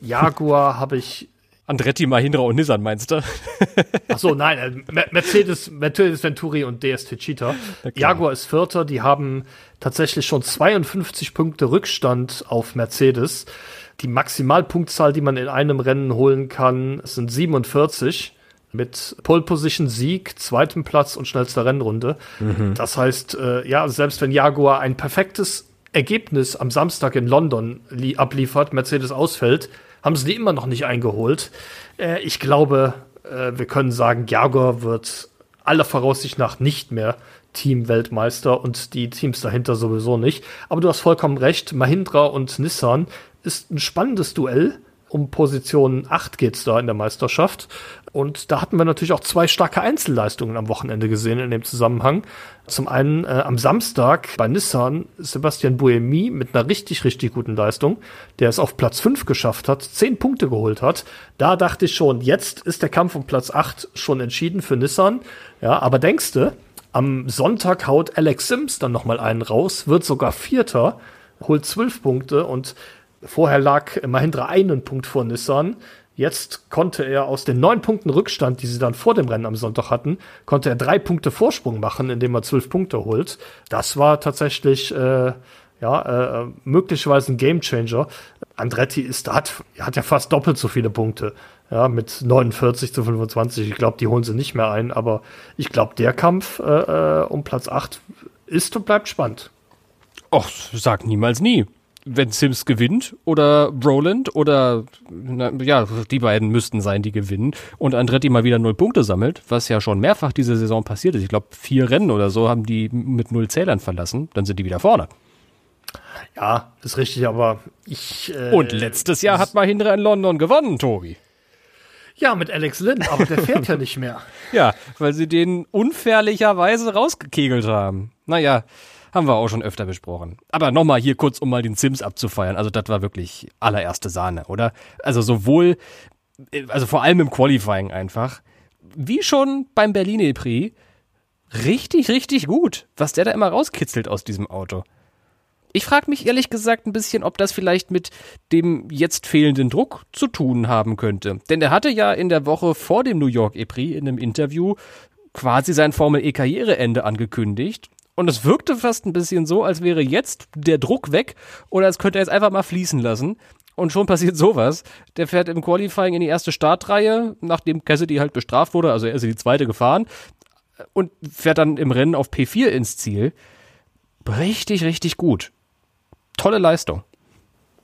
Jaguar <laughs> habe ich. Andretti, Mahindra und Nissan meinst du? Ach so, nein, äh, Mercedes, Mercedes Venturi und DST Cheetah. Jaguar ist Vierter, die haben tatsächlich schon 52 Punkte Rückstand auf Mercedes. Die Maximalpunktzahl, die man in einem Rennen holen kann, sind 47 mit Pole Position Sieg, zweitem Platz und schnellster Rennrunde. Mhm. Das heißt, äh, ja, selbst wenn Jaguar ein perfektes Ergebnis am Samstag in London abliefert, Mercedes ausfällt, haben sie die immer noch nicht eingeholt. Äh, ich glaube, äh, wir können sagen, Jaguar wird aller Voraussicht nach nicht mehr Team-Weltmeister und die Teams dahinter sowieso nicht. Aber du hast vollkommen recht, Mahindra und Nissan ist ein spannendes Duell um Position 8 geht's da in der Meisterschaft. Und da hatten wir natürlich auch zwei starke Einzelleistungen am Wochenende gesehen in dem Zusammenhang. Zum einen äh, am Samstag bei Nissan Sebastian Buemi mit einer richtig, richtig guten Leistung, der es auf Platz 5 geschafft hat, 10 Punkte geholt hat. Da dachte ich schon, jetzt ist der Kampf um Platz 8 schon entschieden für Nissan. Ja, aber denkste, am Sonntag haut Alex Sims dann nochmal einen raus, wird sogar Vierter, holt 12 Punkte und Vorher lag Mahindra einen Punkt vor Nissan. Jetzt konnte er aus den neun Punkten Rückstand, die sie dann vor dem Rennen am Sonntag hatten, konnte er drei Punkte Vorsprung machen, indem er zwölf Punkte holt. Das war tatsächlich äh, ja äh, möglicherweise ein Gamechanger. Andretti ist hat, hat ja fast doppelt so viele Punkte. Ja, mit 49 zu 25. Ich glaube, die holen sie nicht mehr ein, aber ich glaube, der Kampf äh, äh um Platz 8 ist und bleibt spannend. Och, sag niemals nie wenn Sims gewinnt oder Roland oder na, ja, die beiden müssten sein, die gewinnen und Andretti mal wieder null Punkte sammelt, was ja schon mehrfach diese Saison passiert ist. Ich glaube, vier Rennen oder so haben die mit null Zählern verlassen, dann sind die wieder vorne. Ja, ist richtig, aber ich. Äh, und letztes Jahr hat Mahindra in London gewonnen, Tobi. Ja, mit Alex Lynn, aber der fährt ja <laughs> nicht mehr. Ja, weil sie den unfairlicherweise rausgekegelt haben. Naja, haben wir auch schon öfter besprochen. Aber nochmal hier kurz, um mal den Sims abzufeiern. Also das war wirklich allererste Sahne, oder? Also sowohl, also vor allem im Qualifying einfach, wie schon beim Berlin Prix, richtig, richtig gut, was der da immer rauskitzelt aus diesem Auto. Ich frage mich ehrlich gesagt ein bisschen, ob das vielleicht mit dem jetzt fehlenden Druck zu tun haben könnte. Denn er hatte ja in der Woche vor dem New York E-Prix in einem Interview quasi sein Formel E-Karriereende angekündigt. Und es wirkte fast ein bisschen so, als wäre jetzt der Druck weg oder als könnte er jetzt einfach mal fließen lassen. Und schon passiert sowas. Der fährt im Qualifying in die erste Startreihe, nachdem Cassidy halt bestraft wurde, also er ist in die zweite gefahren und fährt dann im Rennen auf P4 ins Ziel. Richtig, richtig gut. Tolle Leistung.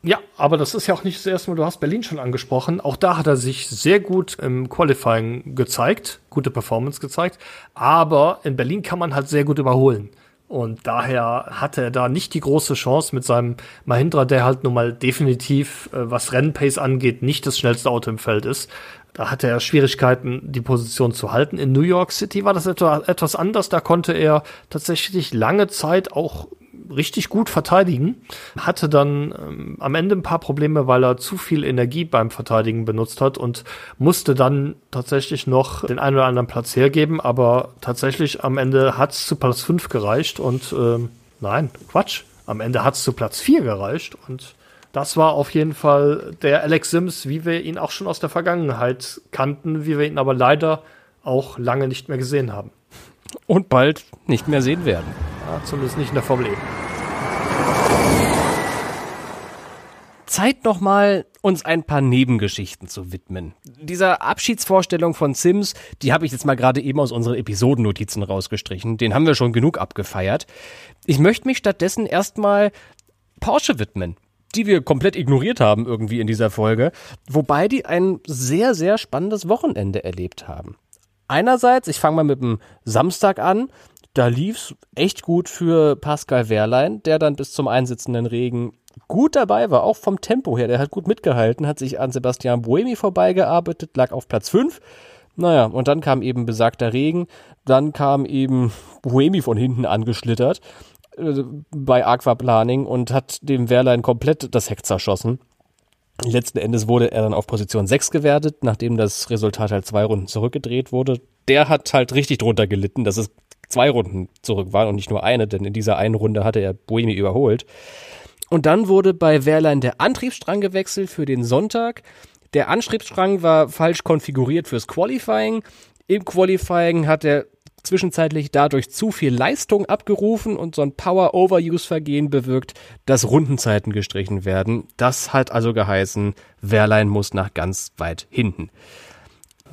Ja, aber das ist ja auch nicht das erste Mal, du hast Berlin schon angesprochen. Auch da hat er sich sehr gut im Qualifying gezeigt, gute Performance gezeigt. Aber in Berlin kann man halt sehr gut überholen. Und daher hatte er da nicht die große Chance mit seinem Mahindra, der halt nun mal definitiv, äh, was Rennpace angeht, nicht das schnellste Auto im Feld ist. Da hatte er Schwierigkeiten, die Position zu halten. In New York City war das etwas anders. Da konnte er tatsächlich lange Zeit auch richtig gut verteidigen, hatte dann ähm, am Ende ein paar Probleme, weil er zu viel Energie beim Verteidigen benutzt hat und musste dann tatsächlich noch den einen oder anderen Platz hergeben, aber tatsächlich am Ende hat es zu Platz 5 gereicht und ähm, nein, Quatsch, am Ende hat es zu Platz 4 gereicht und das war auf jeden Fall der Alex Sims, wie wir ihn auch schon aus der Vergangenheit kannten, wie wir ihn aber leider auch lange nicht mehr gesehen haben. Und bald nicht mehr sehen werden. Ja, zumindest nicht in der Formel E. Zeit nochmal, uns ein paar Nebengeschichten zu widmen. Dieser Abschiedsvorstellung von Sims, die habe ich jetzt mal gerade eben aus unseren Episodennotizen rausgestrichen. Den haben wir schon genug abgefeiert. Ich möchte mich stattdessen erstmal Porsche widmen die wir komplett ignoriert haben irgendwie in dieser Folge, wobei die ein sehr, sehr spannendes Wochenende erlebt haben. Einerseits, ich fange mal mit dem Samstag an, da lief's echt gut für Pascal Wehrlein, der dann bis zum einsitzenden Regen gut dabei war, auch vom Tempo her. Der hat gut mitgehalten, hat sich an Sebastian Buemi vorbeigearbeitet, lag auf Platz 5. Naja, und dann kam eben besagter Regen, dann kam eben Buemi von hinten angeschlittert äh, bei Aquaplaning und hat dem Wehrlein komplett das Heck zerschossen. Letzten Endes wurde er dann auf Position 6 gewertet, nachdem das Resultat halt zwei Runden zurückgedreht wurde. Der hat halt richtig drunter gelitten, dass es zwei Runden zurück waren und nicht nur eine, denn in dieser einen Runde hatte er Buemi überholt. Und dann wurde bei Wehrlein der Antriebsstrang gewechselt für den Sonntag. Der Antriebsstrang war falsch konfiguriert fürs Qualifying. Im Qualifying hat er zwischenzeitlich dadurch zu viel Leistung abgerufen und so ein Power-Overuse-Vergehen bewirkt, dass Rundenzeiten gestrichen werden. Das hat also geheißen, Wehrlein muss nach ganz weit hinten.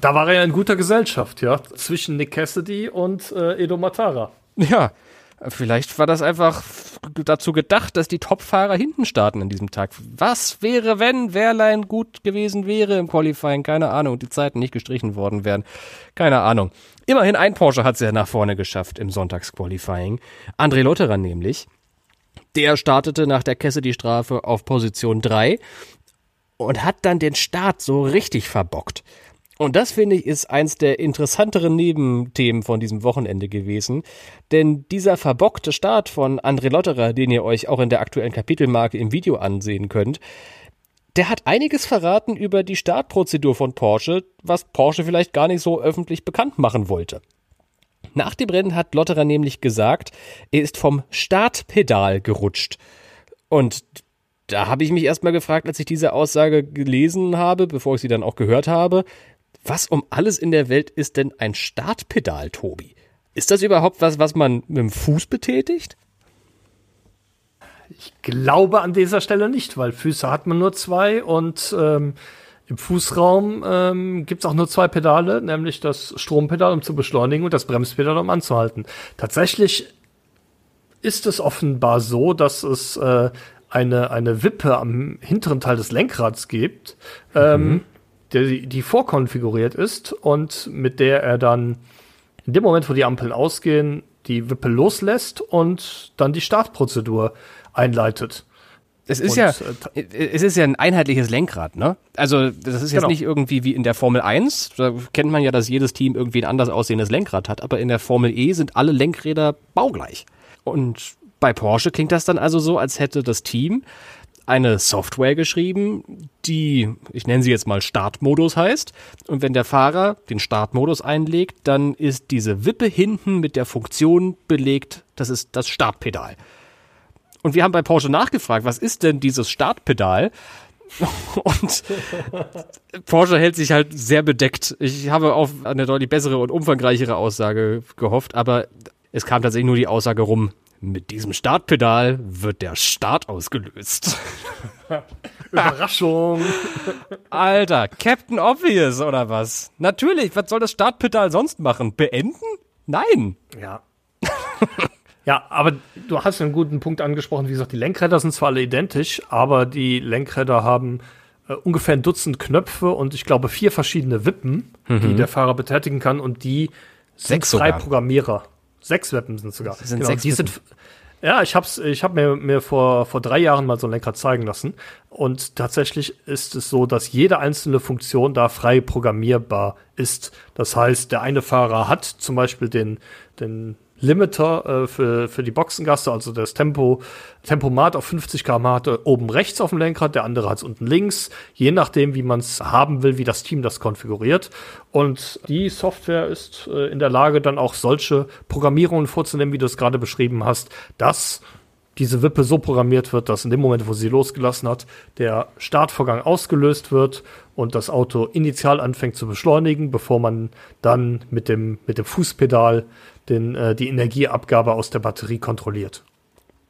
Da war er ja in guter Gesellschaft, ja, zwischen Nick Cassidy und äh, Edo Matara. Ja, vielleicht war das einfach dazu gedacht, dass die Top-Fahrer hinten starten an diesem Tag. Was wäre, wenn Wehrlein gut gewesen wäre im Qualifying? Keine Ahnung. Und die Zeiten nicht gestrichen worden wären. Keine Ahnung. Immerhin ein Porsche hat es ja nach vorne geschafft im Sonntagsqualifying. André Lotterer nämlich. Der startete nach der Cassidy-Strafe auf Position 3 und hat dann den Start so richtig verbockt. Und das finde ich ist eins der interessanteren Nebenthemen von diesem Wochenende gewesen. Denn dieser verbockte Start von André Lotterer, den ihr euch auch in der aktuellen Kapitelmarke im Video ansehen könnt, der hat einiges verraten über die Startprozedur von Porsche, was Porsche vielleicht gar nicht so öffentlich bekannt machen wollte. Nach dem Rennen hat Lotterer nämlich gesagt, er ist vom Startpedal gerutscht. Und da habe ich mich erstmal gefragt, als ich diese Aussage gelesen habe, bevor ich sie dann auch gehört habe, was um alles in der Welt ist denn ein Startpedal, Tobi? Ist das überhaupt was, was man mit dem Fuß betätigt? Ich glaube an dieser Stelle nicht, weil Füße hat man nur zwei und ähm, im Fußraum ähm, gibt es auch nur zwei Pedale, nämlich das Strompedal, um zu beschleunigen und das Bremspedal, um anzuhalten. Tatsächlich ist es offenbar so, dass es äh, eine, eine Wippe am hinteren Teil des Lenkrads gibt, ähm, mhm der, die vorkonfiguriert ist und mit der er dann in dem Moment, wo die Ampeln ausgehen, die Wippe loslässt und dann die Startprozedur einleitet. Es ist und, ja, äh, es ist ja ein einheitliches Lenkrad, ne? Also, das ist jetzt genau. nicht irgendwie wie in der Formel 1. Da kennt man ja, dass jedes Team irgendwie ein anders aussehendes Lenkrad hat. Aber in der Formel E sind alle Lenkräder baugleich. Und bei Porsche klingt das dann also so, als hätte das Team eine Software geschrieben, die, ich nenne sie jetzt mal Startmodus heißt. Und wenn der Fahrer den Startmodus einlegt, dann ist diese Wippe hinten mit der Funktion belegt, das ist das Startpedal. Und wir haben bei Porsche nachgefragt, was ist denn dieses Startpedal? <laughs> Und Porsche hält sich halt sehr bedeckt. Ich habe auf eine deutlich bessere und umfangreichere Aussage gehofft, aber es kam tatsächlich nur die Aussage rum, mit diesem Startpedal wird der Start ausgelöst. <laughs> Überraschung. Alter, Captain Obvious oder was? Natürlich, was soll das Startpedal sonst machen? Beenden? Nein. Ja. <laughs> ja, aber du hast einen guten Punkt angesprochen. Wie gesagt, die Lenkräder sind zwar alle identisch, aber die Lenkräder haben äh, ungefähr ein Dutzend Knöpfe und ich glaube vier verschiedene Wippen, mhm. die der Fahrer betätigen kann und die sind Sechs frei sogar. Programmierer. Sechs Wippen sind sogar. Das sind genau, sechs die sind ja, ich hab's, ich habe mir, mir vor, vor drei Jahren mal so ein Lenkrad zeigen lassen. Und tatsächlich ist es so, dass jede einzelne Funktion da frei programmierbar ist. Das heißt, der eine Fahrer hat zum Beispiel den, den Limiter äh, für, für die Boxengasse, also das Tempo, Tempomat auf 50 km hat er oben rechts auf dem Lenkrad, der andere hat es unten links, je nachdem, wie man es haben will, wie das Team das konfiguriert. Und die Software ist äh, in der Lage, dann auch solche Programmierungen vorzunehmen, wie du es gerade beschrieben hast, dass diese Wippe so programmiert wird, dass in dem Moment, wo sie losgelassen hat, der Startvorgang ausgelöst wird und das Auto initial anfängt zu beschleunigen, bevor man dann mit dem, mit dem Fußpedal den, äh, die Energieabgabe aus der Batterie kontrolliert.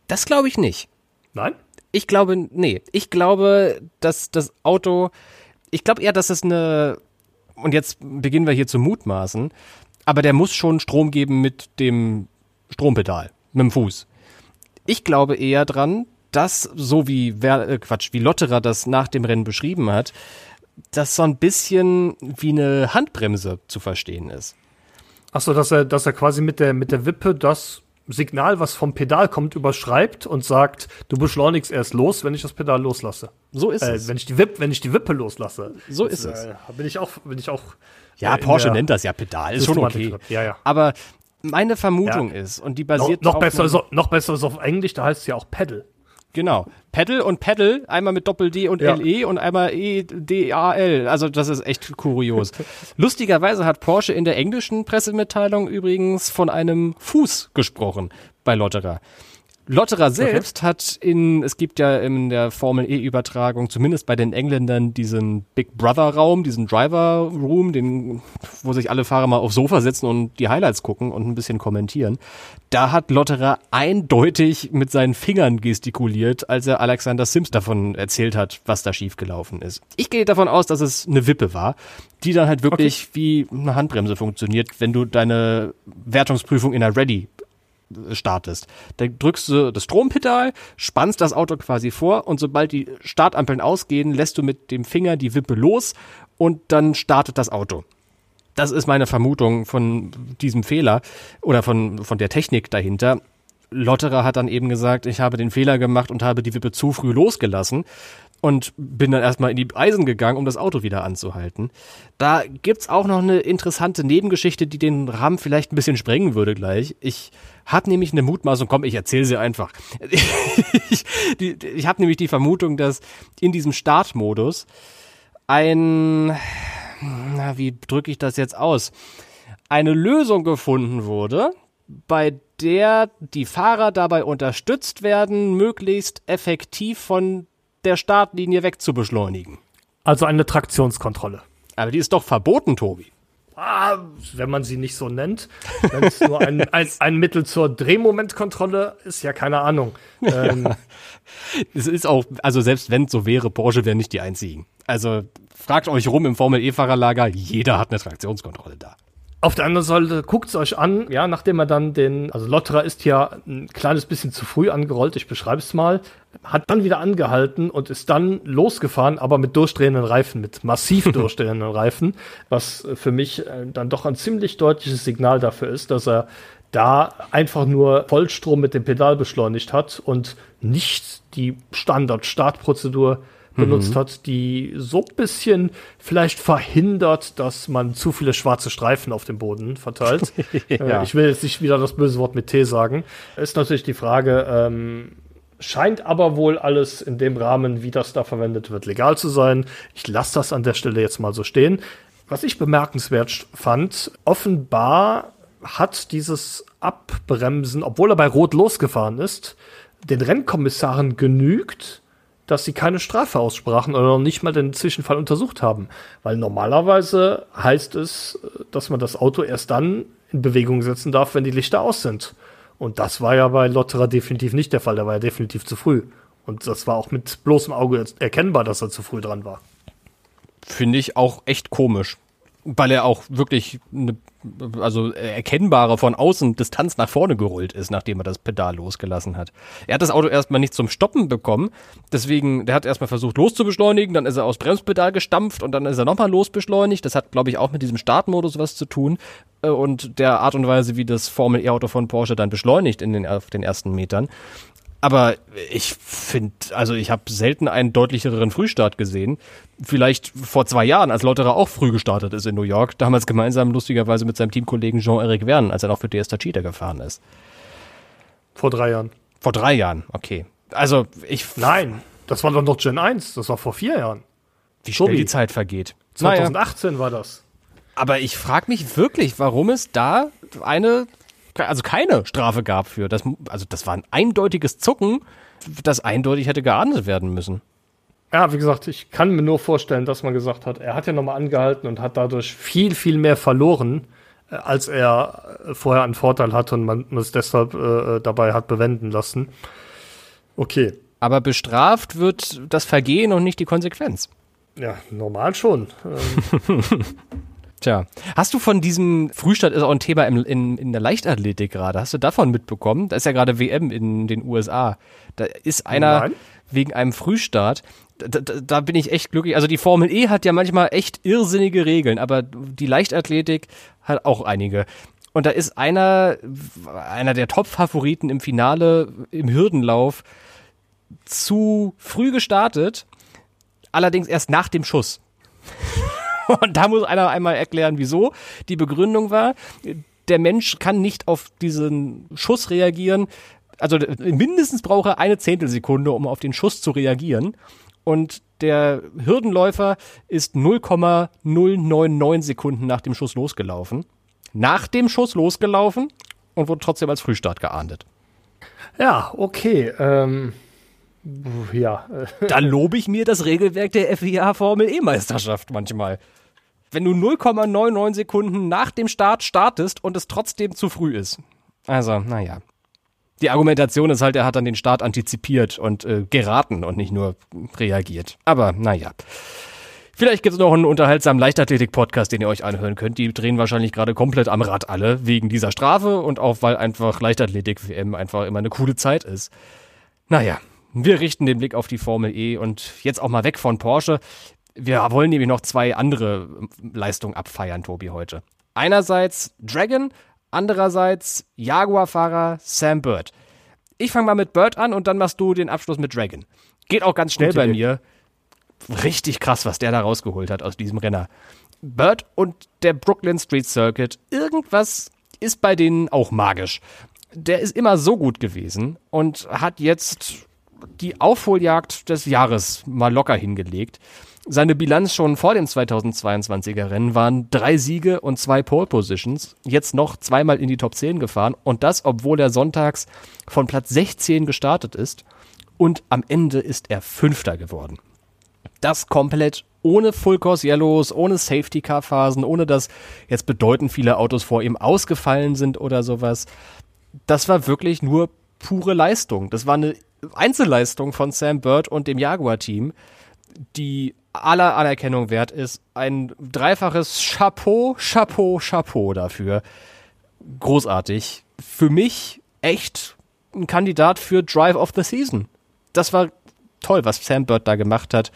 Das glaube ich nicht. Nein? Ich glaube, nee. Ich glaube, dass das Auto, ich glaube eher, dass es eine, und jetzt beginnen wir hier zu mutmaßen, aber der muss schon Strom geben mit dem Strompedal, mit dem Fuß. Ich glaube eher dran, dass, so wie, wer, äh, Quatsch, wie Lotterer das nach dem Rennen beschrieben hat, das so ein bisschen wie eine Handbremse zu verstehen ist. Achso, dass er, dass er quasi mit der, mit der Wippe das Signal, was vom Pedal kommt, überschreibt und sagt, du beschleunigst erst los, wenn ich das Pedal loslasse. So ist Äh, es. wenn ich die Wippe, wenn ich die Wippe loslasse. So Das, ist es. Äh, bin ich auch, bin ich auch. Ja, äh, Porsche nennt das ja Pedal, ist schon okay. Ja, ja. Aber meine Vermutung Ja. ist, und die Noch, basiert noch auf besser auf- noch besser ist auf Englisch, da heißt es ja auch Pedal. Genau. Pedal und Pedal, einmal mit Doppel-D und Ja. LE und einmal E, E-D-A-L. Also das ist echt kurios. <laughs> Lustigerweise hat Porsche in der englischen Pressemitteilung übrigens von einem Fuß gesprochen bei Lotterer. Lotterer selbst hat in, es gibt ja in der Formel E-Übertragung, zumindest bei den Engländern, diesen Big Brother-Raum, diesen Driver-Room, den, wo sich alle Fahrer mal aufs Sofa setzen und die Highlights gucken und ein bisschen kommentieren. Da hat Lotterer eindeutig mit seinen Fingern gestikuliert, als er Alexander Sims davon erzählt hat, was da schiefgelaufen ist. Ich gehe davon aus, dass es eine Wippe war, die dann halt wirklich wie eine Handbremse funktioniert, wenn du deine Wertungsprüfung in der Ready startest. Dann drückst du das Strompedal, spannst das Auto quasi vor und sobald die Startampeln ausgehen, lässt du mit dem Finger die Wippe los und dann startet das Auto. Das ist meine Vermutung von diesem Fehler oder von, von der Technik dahinter. Lotterer hat dann eben gesagt, ich habe den Fehler gemacht und habe die Wippe zu früh losgelassen und bin dann erstmal in die Eisen gegangen, um das Auto wieder anzuhalten. Da gibt's auch noch eine interessante Nebengeschichte, die den Rahmen vielleicht ein bisschen sprengen würde gleich. Ich habe nämlich eine Mutmaßung, komm, ich erzähle sie einfach. <laughs> ich die, ich habe nämlich die Vermutung, dass in diesem Startmodus ein, na, wie drücke ich das jetzt aus? Eine Lösung gefunden wurde, bei der die Fahrer dabei unterstützt werden, möglichst effektiv von der Startlinie wegzubeschleunigen. Also eine Traktionskontrolle. Aber die ist doch verboten, Tobi. Ah, wenn man sie nicht so nennt. Wenn es nur ein, ein, ein Mittel zur Drehmomentkontrolle ist, ja keine Ahnung. Ähm, Es ist auch, also selbst wenn es so wäre, Porsche wären nicht die einzigen. Also fragt euch rum im Formel-E-Fahrerlager, jeder hat eine Traktionskontrolle da. Auf der anderen Seite guckt's euch an, ja, nachdem er dann den, also Lotterer ist ja ein kleines bisschen zu früh angerollt, ich beschreibe es mal, hat dann wieder angehalten und ist dann losgefahren, aber mit durchdrehenden Reifen, mit massiv <laughs> durchdrehenden Reifen, was für mich äh, dann doch ein ziemlich deutliches Signal dafür ist, dass er da einfach nur Vollstrom mit dem Pedal beschleunigt hat und nicht die Standard-Startprozedur benutzt hat, die so ein bisschen vielleicht verhindert, dass man zu viele schwarze Streifen auf dem Boden verteilt. <laughs> Ja. äh, ich will jetzt nicht wieder das böse Wort mit T sagen. Ist natürlich die Frage, ähm, scheint aber wohl alles in dem Rahmen, wie das da verwendet wird, legal zu sein. Ich lasse das an der Stelle jetzt mal so stehen. Was ich bemerkenswert fand, offenbar hat dieses Abbremsen, obwohl er bei Rot losgefahren ist, den Rennkommissaren genügt, dass sie keine Strafe aussprachen oder noch nicht mal den Zwischenfall untersucht haben. Weil normalerweise heißt es, dass man das Auto erst dann in Bewegung setzen darf, wenn die Lichter aus sind. Und das war ja bei Lotterer definitiv nicht der Fall. Der war ja definitiv zu früh. Und das war auch mit bloßem Auge erkennbar, dass er zu früh dran war. Finde ich auch echt komisch. Weil er auch wirklich eine, also erkennbare von außen Distanz nach vorne gerollt ist, nachdem er das Pedal losgelassen hat. Er hat das Auto erstmal nicht zum Stoppen bekommen, deswegen, der hat erstmal versucht loszubeschleunigen, dann ist er aus Bremspedal gestampft und dann ist er nochmal losbeschleunigt. Das hat, glaube ich, auch mit diesem Startmodus was zu tun äh, und der Art und Weise, wie das Formel-E-Auto von Porsche dann beschleunigt in den, auf den ersten Metern. Aber ich finde, also ich habe selten einen deutlicheren Frühstart gesehen. Vielleicht vor zwei Jahren, als Lotterer auch früh gestartet ist in New York, damals gemeinsam lustigerweise mit seinem Teamkollegen Jean-Eric Verne, als er noch für DS Tachita gefahren ist. Vor drei Jahren. Vor drei Jahren, okay. Also ich. Nein, das war doch noch Gen 1, das war vor vier Jahren. Wie schnell die Zeit vergeht. 2018 naja. war das. Aber ich frage mich wirklich, warum es da eine also keine Strafe gab für. Das, also das war ein eindeutiges Zucken, das eindeutig hätte geahndet werden müssen. Ja, wie gesagt, ich kann mir nur vorstellen, dass man gesagt hat, er hat ja nochmal angehalten und hat dadurch viel, viel mehr verloren, äh, als er äh, vorher einen Vorteil hatte und man es deshalb äh, dabei hat bewenden lassen. Okay. Aber bestraft wird das Vergehen und nicht die Konsequenz. Ja, normal schon. Ähm. <laughs> Tja, hast du von diesem Frühstart ist auch ein Thema im, in, in der Leichtathletik gerade. Hast du davon mitbekommen? Da ist ja gerade WM in den USA. Da ist einer Nein. wegen einem Frühstart. Da, da, da, bin ich echt glücklich. Also die Formel E hat ja manchmal echt irrsinnige Regeln, aber die Leichtathletik hat auch einige. Und da ist einer, einer der Top-Favoriten im Finale im Hürdenlauf zu früh gestartet, allerdings erst nach dem Schuss. <laughs> Und da muss einer einmal erklären, wieso. Die Begründung war, der Mensch kann nicht auf diesen Schuss reagieren. Also mindestens braucht er eine Zehntelsekunde, um auf den Schuss zu reagieren. Und der Hürdenläufer ist 0,099 Sekunden nach dem Schuss losgelaufen. Nach dem Schuss losgelaufen und wurde trotzdem als Frühstart geahndet. Ja, okay. Ähm, ja. da lobe ich mir das Regelwerk der FIA Formel E-Meisterschaft manchmal. Wenn du 0,99 Sekunden nach dem Start startest und es trotzdem zu früh ist. Also, naja. Die Argumentation ist halt, er hat dann den Start antizipiert und äh, geraten und nicht nur reagiert. Aber naja. Vielleicht gibt es noch einen unterhaltsamen Leichtathletik-Podcast, den ihr euch anhören könnt. Die drehen wahrscheinlich gerade komplett am Rad alle, wegen dieser Strafe und auch weil einfach Leichtathletik-WM einfach immer eine coole Zeit ist. Naja, wir richten den Blick auf die Formel E und jetzt auch mal weg von Porsche. Wir wollen nämlich noch zwei andere Leistungen abfeiern, Tobi, heute. Einerseits Dragon, andererseits Jaguar-Fahrer Sam Bird. Ich fange mal mit Bird an und dann machst du den Abschluss mit Dragon. Geht auch ganz schnell Gute bei Idee. mir. Richtig krass, was der da rausgeholt hat aus diesem Renner. Bird und der Brooklyn Street Circuit, irgendwas ist bei denen auch magisch. Der ist immer so gut gewesen und hat jetzt die Aufholjagd des Jahres mal locker hingelegt. Seine Bilanz schon vor dem 2022er Rennen waren drei Siege und zwei Pole Positions, jetzt noch zweimal in die Top 10 gefahren und das, obwohl er sonntags von Platz 16 gestartet ist und am Ende ist er Fünfter geworden. Das komplett ohne Full Course Yellows, ohne Safety Car Phasen, ohne dass jetzt bedeutend viele Autos vor ihm ausgefallen sind oder sowas. Das war wirklich nur pure Leistung. Das war eine Einzelleistung von Sam Bird und dem Jaguar-Team, die aller Anerkennung wert ist. Ein dreifaches Chapeau, Chapeau, Chapeau dafür. Großartig. Für mich echt ein Kandidat für Drive of the Season. Das war toll, was Sam Bird da gemacht hat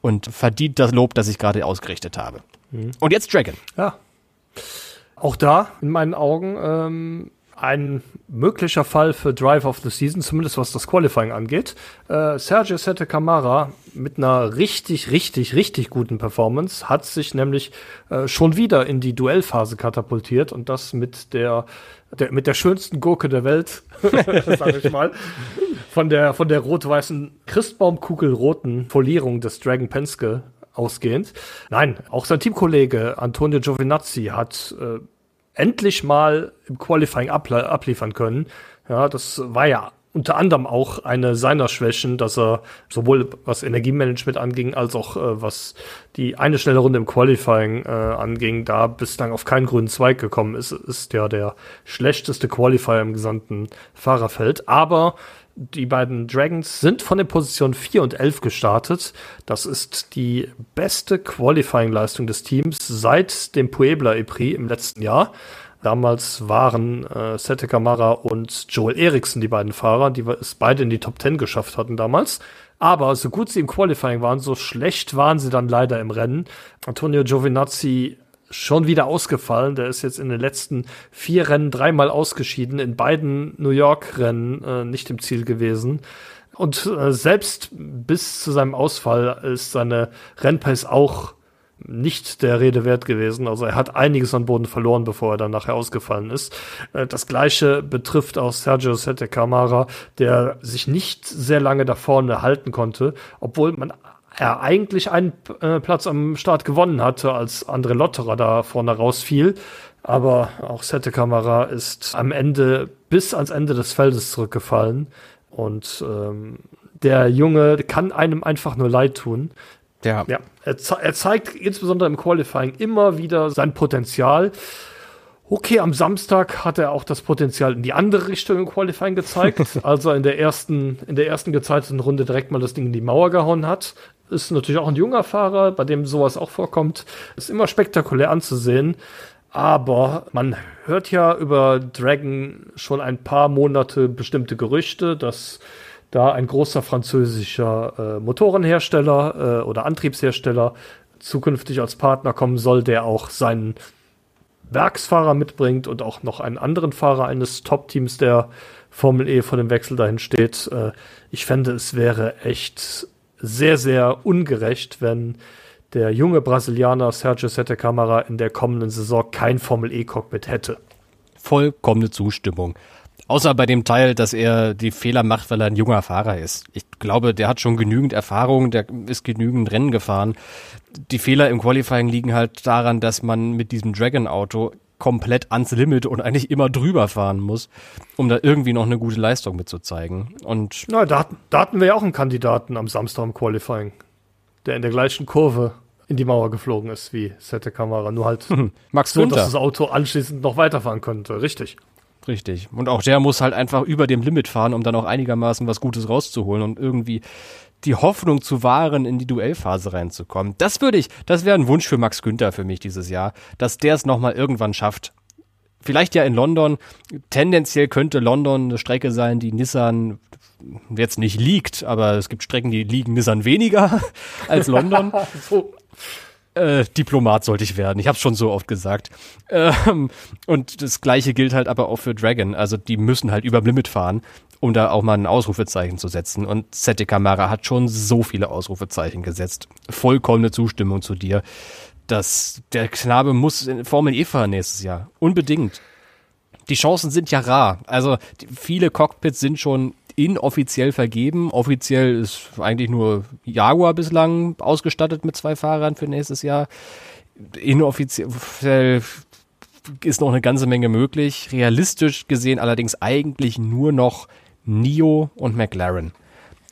und verdient das Lob, das ich gerade ausgerichtet habe. Mhm. Und jetzt Dragon. Ja. Auch da, in meinen Augen, ähm, ein möglicher Fall für Drive of the Season, zumindest was das Qualifying angeht. Äh, Sergio Sette Camara mit einer richtig, richtig, richtig guten Performance hat sich nämlich äh, schon wieder in die Duellphase katapultiert und das mit der, der mit der schönsten Gurke der Welt, <laughs> sag ich mal, von der von der rot-weißen Christbaumkugelroten Folierung des Dragon Penske ausgehend. Nein, auch sein Teamkollege Antonio Giovinazzi hat äh, endlich mal im Qualifying abliefern können. Ja, das war ja unter anderem auch eine seiner Schwächen, dass er sowohl was Energiemanagement anging, als auch äh, was die eine schnelle Runde im Qualifying äh, anging, da bislang auf keinen grünen Zweig gekommen ist, ist ja der schlechteste Qualifier im gesamten Fahrerfeld. Aber die beiden Dragons sind von den Positionen 4 und 11 gestartet. Das ist die beste Qualifying-Leistung des Teams seit dem Puebla E-Prix im letzten Jahr. Damals waren äh, Sete Kamara und Joel Eriksen die beiden Fahrer, die es beide in die Top 10 geschafft hatten damals. Aber so gut sie im Qualifying waren, so schlecht waren sie dann leider im Rennen. Antonio Giovinazzi schon wieder ausgefallen. Der ist jetzt in den letzten vier Rennen dreimal ausgeschieden, in beiden New York-Rennen äh, nicht im Ziel gewesen. Und äh, selbst bis zu seinem Ausfall ist seine Rennpace auch nicht der Rede wert gewesen. Also er hat einiges an Boden verloren, bevor er dann nachher ausgefallen ist. Äh, das gleiche betrifft auch Sergio Sette Camara, der sich nicht sehr lange da vorne halten konnte, obwohl man er eigentlich einen äh, Platz am Start gewonnen hatte, als André Lotterer da vorne rausfiel. Aber auch Sette Camara ist am Ende bis ans Ende des Feldes zurückgefallen. Und ähm, der Junge kann einem einfach nur leid tun. Ja. ja. Er, er, zeigt insbesondere im Qualifying immer wieder sein Potenzial. Okay, am Samstag hat er auch das Potenzial in die andere Richtung im Qualifying gezeigt, <laughs> als er in der ersten, in der ersten gezeigten Runde direkt mal das Ding in die Mauer gehauen hat. Ist natürlich auch ein junger Fahrer, bei dem sowas auch vorkommt. Ist immer spektakulär anzusehen. Aber man hört ja über Dragon schon ein paar Monate bestimmte Gerüchte, dass da ein großer französischer äh, Motorenhersteller äh, oder Antriebshersteller zukünftig als Partner kommen soll, der auch seinen Werksfahrer mitbringt und auch noch einen anderen Fahrer eines Top-Teams der Formel E vor dem Wechsel dahin steht. Äh, ich fände, es wäre echt sehr, sehr ungerecht, wenn der junge Brasilianer Sergio Sette Camara in der kommenden Saison kein Formel E-Cockpit hätte. Vollkommene Zustimmung. Außer bei dem Teil, dass er die Fehler macht, weil er ein junger Fahrer ist. Ich glaube, der hat schon genügend Erfahrung, der ist genügend Rennen gefahren. Die Fehler im Qualifying liegen halt daran, dass man mit diesem Dragon-Auto komplett ans Limit und eigentlich immer drüber fahren muss, um da irgendwie noch eine gute Leistung mitzuzeigen. Und Na, da, da hatten wir ja auch einen Kandidaten am Samstag im Qualifying, der in der gleichen Kurve in die Mauer geflogen ist wie Sette Kamera, nur halt Max so, dass das Auto anschließend noch weiterfahren konnte. Richtig. Richtig. Und auch der muss halt einfach über dem Limit fahren, um dann auch einigermaßen was Gutes rauszuholen und irgendwie die Hoffnung zu wahren, in die Duellphase reinzukommen. Das würde ich, das wäre ein Wunsch für Max Günther für mich dieses Jahr, dass der es nochmal irgendwann schafft. Vielleicht ja in London. Tendenziell könnte London eine Strecke sein, die Nissan jetzt nicht liegt, aber es gibt Strecken, die liegen Nissan weniger <laughs> als London. <laughs> so äh, Diplomat sollte ich werden. Ich habe schon so oft gesagt. Ähm, und das gleiche gilt halt aber auch für Dragon. Also die müssen halt über Limit fahren, um da auch mal ein Ausrufezeichen zu setzen. Und Sette Camara hat schon so viele Ausrufezeichen gesetzt. Vollkommene Zustimmung zu dir. dass der Knabe muss in Formel E fahren nächstes Jahr. Unbedingt. Die Chancen sind ja rar. Also die, viele Cockpits sind schon inoffiziell vergeben. Offiziell ist eigentlich nur Jaguar bislang ausgestattet mit zwei Fahrern für nächstes Jahr. Inoffiziell ist noch eine ganze Menge möglich. Realistisch gesehen allerdings eigentlich nur noch NIO und McLaren.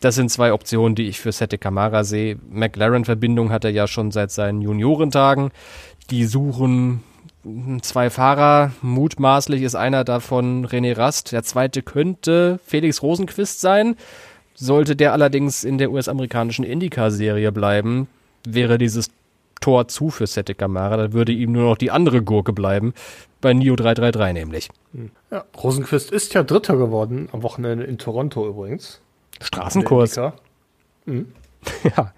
Das sind zwei Optionen, die ich für Sette Camara sehe. McLaren-Verbindung hat er ja schon seit seinen Juniorentagen. Die suchen zwei Fahrer. Mutmaßlich ist einer davon René Rast. Der zweite könnte Felix Rosenquist sein. Sollte der allerdings in der US-amerikanischen IndyCar-Serie bleiben, wäre dieses Tor zu für Sette Camara. Dann würde ihm nur noch die andere Gurke bleiben. Bei Nio 333 nämlich. Hm. Ja, Rosenquist ist ja Dritter geworden am Wochenende in Toronto übrigens. Straßenkurs. Mhm. <laughs> ja.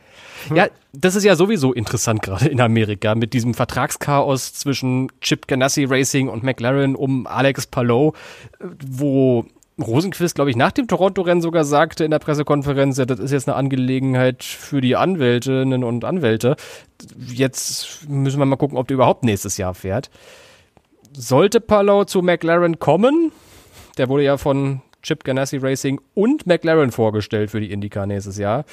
Ja, das ist ja sowieso interessant gerade in Amerika mit diesem Vertragschaos zwischen Chip Ganassi Racing und McLaren um Alex Palou, wo Rosenquist, glaube ich, nach dem Toronto-Rennen sogar sagte in der Pressekonferenz, ja, das ist jetzt eine Angelegenheit für die Anwältinnen und Anwälte. Jetzt müssen wir mal gucken, ob der überhaupt nächstes Jahr fährt. Sollte Palou zu McLaren kommen, der wurde ja von Chip Ganassi Racing und McLaren vorgestellt für die IndyCar nächstes Jahr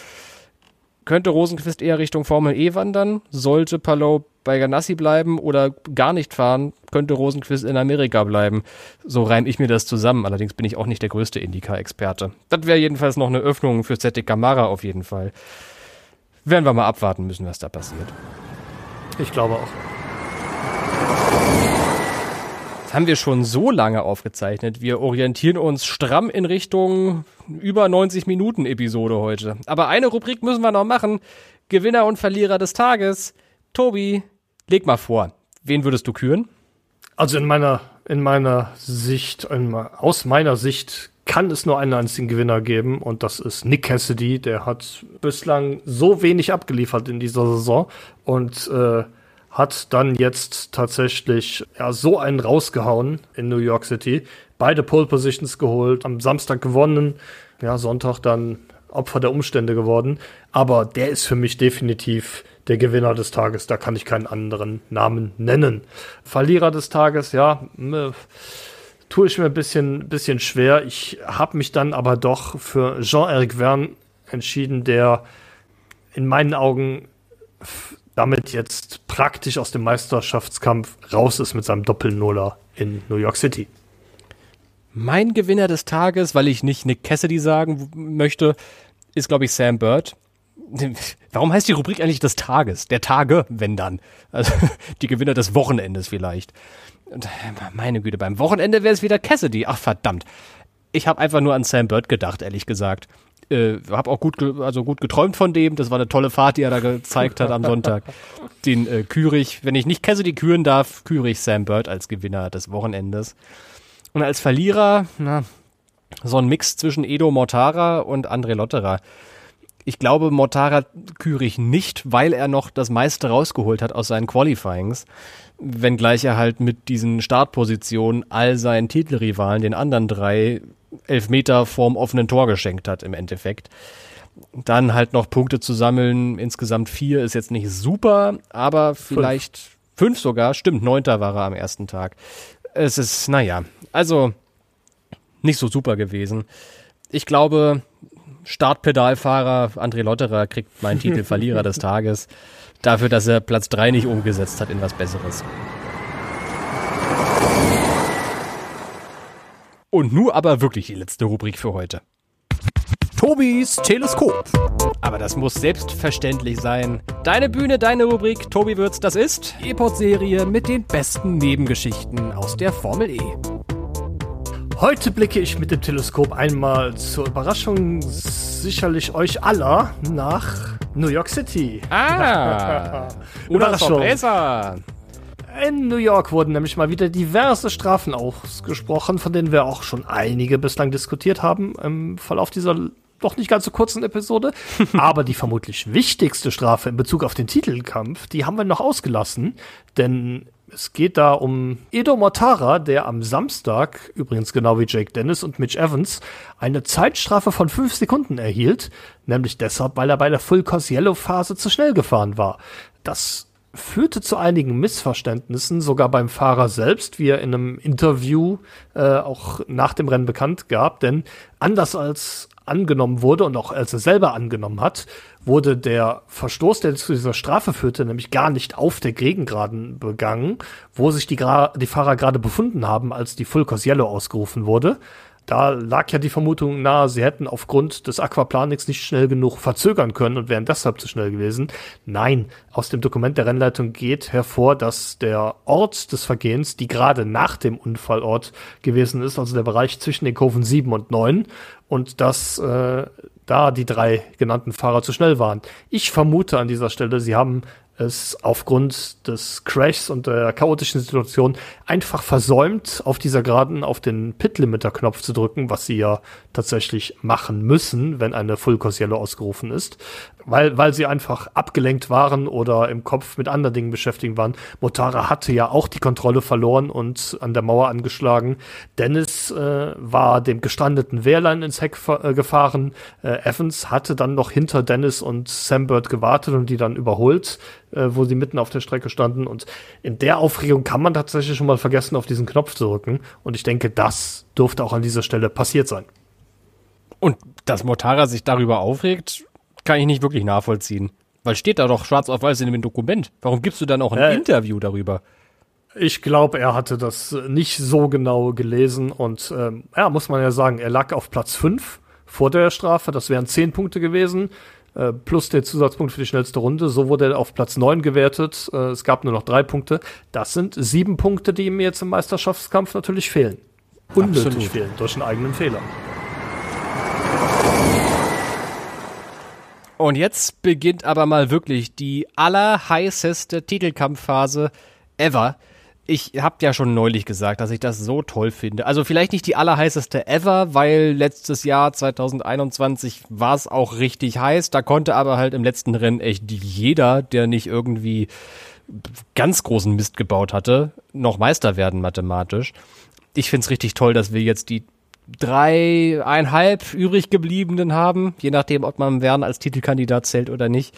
könnte Rosenquist eher Richtung Formel E wandern. Sollte Palou bei Ganassi bleiben oder gar nicht fahren, könnte Rosenquist in Amerika bleiben. So reime ich mir das zusammen. Allerdings bin ich auch nicht der größte Indica-Experte. Das wäre jedenfalls noch eine Öffnung für Zeti Camara auf jeden Fall. Werden wir mal abwarten müssen, was da passiert. Ich glaube auch. Das haben wir schon so lange aufgezeichnet. Wir orientieren uns stramm in Richtung über 90 Minuten Episode heute. Aber eine Rubrik müssen wir noch machen. Gewinner und Verlierer des Tages. Tobi, leg mal vor. Wen würdest du küren? Also in meiner, in meiner Sicht, in, aus meiner Sicht kann es nur einen einzigen Gewinner geben und das ist Nick Cassidy. Der hat bislang so wenig abgeliefert in dieser Saison und äh, hat dann jetzt tatsächlich ja, so einen rausgehauen in New York City. Beide Pole Positions geholt, am Samstag gewonnen, ja, Sonntag dann Opfer der Umstände geworden. Aber der ist für mich definitiv der Gewinner des Tages. Da kann ich keinen anderen Namen nennen. Verlierer des Tages, ja, äh, tue ich mir ein bisschen, bisschen schwer. Ich habe mich dann aber doch für Jean-Eric Verne entschieden, der in meinen Augen damit jetzt praktisch aus dem Meisterschaftskampf raus ist mit seinem Doppelnuller in New York City. Mein Gewinner des Tages, weil ich nicht Nick Cassidy sagen möchte, ist, glaube ich, Sam Bird. <laughs> Warum heißt die Rubrik eigentlich des Tages? Der Tage, wenn dann. Also <laughs> die Gewinner des Wochenendes vielleicht. Und, meine Güte, beim Wochenende wäre es wieder Cassidy. Ach verdammt. Ich habe einfach nur an Sam Bird gedacht, ehrlich gesagt äh, habe auch gut, also gut geträumt von dem. Das war eine tolle Fahrt, die er da gezeigt hat am Sonntag. Den äh, Kürich, wenn ich nicht Cassidy küren darf, küre ich Sam Bird als Gewinner des Wochenendes. Und als Verlierer, na, so ein Mix zwischen Edo Mortara und André Lotterer. Ich glaube, Mortara küre ich nicht, weil er noch das meiste rausgeholt hat aus seinen Qualifyings. Wenngleich er halt mit diesen Startpositionen all seinen Titelrivalen, den anderen drei, Elfmeter vorm offenen Tor geschenkt hat im Endeffekt. Dann halt noch Punkte zu sammeln, insgesamt vier ist jetzt nicht super, aber vielleicht fünf, fünf sogar, stimmt, neunter war er am ersten Tag. Es ist, naja, also nicht so super gewesen. Ich glaube, Startpedalfahrer André Lotterer kriegt meinen Titel Verlierer des <laughs> Tages dafür, dass er Platz drei nicht umgesetzt hat in was Besseres. Und nur aber wirklich die letzte Rubrik für heute. Tobis Teleskop. Aber das muss selbstverständlich sein. Deine Bühne, deine Rubrik, Tobi Würz, das ist E-Pod-Serie mit den besten Nebengeschichten aus der Formel E. Heute blicke ich mit dem Teleskop einmal zur Überraschung sicherlich euch aller nach New York City. Ah, <laughs> Überraschung. Sorpresa. In New York wurden nämlich mal wieder diverse Strafen ausgesprochen, von denen wir auch schon einige bislang diskutiert haben im Verlauf dieser doch nicht ganz so kurzen Episode. <laughs> Aber die vermutlich wichtigste Strafe in Bezug auf den Titelkampf, die haben wir noch ausgelassen, denn es geht da um Edo Mortara, der am Samstag, übrigens genau wie Jake Dennis und Mitch Evans, eine Zeitstrafe von fünf Sekunden erhielt, nämlich deshalb, weil er bei der Full Course Yellow Phase zu schnell gefahren war. Das führte zu einigen Missverständnissen, sogar beim Fahrer selbst, wie er in einem Interview äh, auch nach dem Rennen bekannt gab. Denn anders als angenommen wurde und auch als er selber angenommen hat, wurde der Verstoß, der zu dieser Strafe führte, nämlich gar nicht auf der Gegengraden begangen, wo sich die, Gra die Fahrer gerade befunden haben, als die Full Course Yellow ausgerufen wurde, da lag ja die Vermutung nahe, sie hätten aufgrund des Aquaplanix nicht schnell genug verzögern können und wären deshalb zu schnell gewesen. Nein, aus dem Dokument der Rennleitung geht hervor, dass der Ort des Vergehens, die gerade nach dem Unfallort gewesen ist, also der Bereich zwischen den Kurven 7 und 9, und dass äh, da die drei genannten Fahrer zu schnell waren. Ich vermute an dieser Stelle, sie haben es aufgrund des Crashs und der chaotischen Situation einfach versäumt, auf dieser Geraden auf den Pit-Limiter-Knopf zu drücken, was sie ja tatsächlich machen müssen, wenn eine Full Course Yellow ausgerufen ist weil, weil sie einfach abgelenkt waren oder im Kopf mit anderen Dingen beschäftigt waren. Motara hatte ja auch die Kontrolle verloren und an der Mauer angeschlagen. Dennis äh, war dem gestrandeten Wehrlein ins Heck äh, gefahren. Äh, Evans hatte dann noch hinter Dennis und Sam Bird gewartet und die dann überholt, äh, wo sie mitten auf der Strecke standen. Und in der Aufregung kann man tatsächlich schon mal vergessen, auf diesen Knopf zu drücken. Und ich denke, das durfte auch an dieser Stelle passiert sein. Und dass Motara sich darüber aufregt, kann ich nicht wirklich nachvollziehen. Weil steht da doch schwarz auf weiß in dem Dokument. Warum gibst du dann auch ein Ja. Interview darüber? Ich glaube, er hatte das äh, nicht so genau gelesen und ähm, ja, muss man ja sagen, er lag auf Platz 5 vor der Strafe. Das wären 10 Punkte gewesen, äh, plus der Zusatzpunkt für die schnellste Runde. So wurde er auf Platz 9 gewertet. Äh, es gab nur noch drei Punkte. Das sind sieben Punkte, die ihm jetzt im Meisterschaftskampf natürlich fehlen. Unnötig Absolut. fehlen durch einen eigenen Fehler. Und jetzt beginnt aber mal wirklich die allerheißeste Titelkampfphase ever. Ich habe ja schon neulich gesagt, dass ich das so toll finde. Also vielleicht nicht die allerheißeste ever, weil letztes Jahr 2021 war es auch richtig heiß. Da konnte aber halt im letzten Rennen echt jeder, der nicht irgendwie ganz großen Mist gebaut hatte, noch Meister werden mathematisch. Ich find's richtig toll, dass wir jetzt die dreieinhalb übrig gebliebenen haben, je nachdem, ob man Wern als Titelkandidat zählt oder nicht.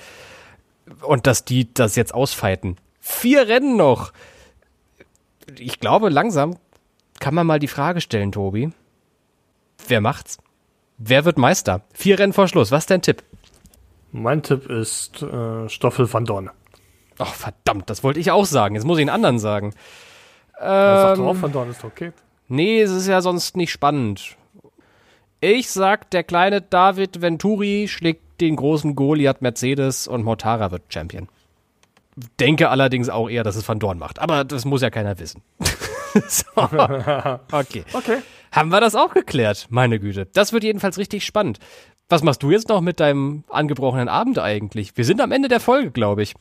Und dass die das jetzt ausfeiten. Vier Rennen noch. Ich glaube, langsam kann man mal die Frage stellen, Tobi. Wer macht's? Wer wird Meister? Vier Rennen vor Schluss. Was ist dein Tipp? Mein Tipp ist äh, Stoffel van Dorn. Ach, verdammt, das wollte ich auch sagen. Jetzt muss ich einen anderen sagen. Sag doch Ähm, auch, van Dorn ist okay. Nee, es ist ja sonst nicht spannend. Ich sag, der kleine David Venturi schlägt den großen Goliath Mercedes und Mortara wird Champion. Denke allerdings auch eher, dass es Van Dorn macht. Aber das muss ja keiner wissen. <laughs> so. Okay. Okay. Haben wir das auch geklärt? Meine Güte. Das wird jedenfalls richtig spannend. Was machst du jetzt noch mit deinem angebrochenen Abend eigentlich? Wir sind am Ende der Folge, glaube ich.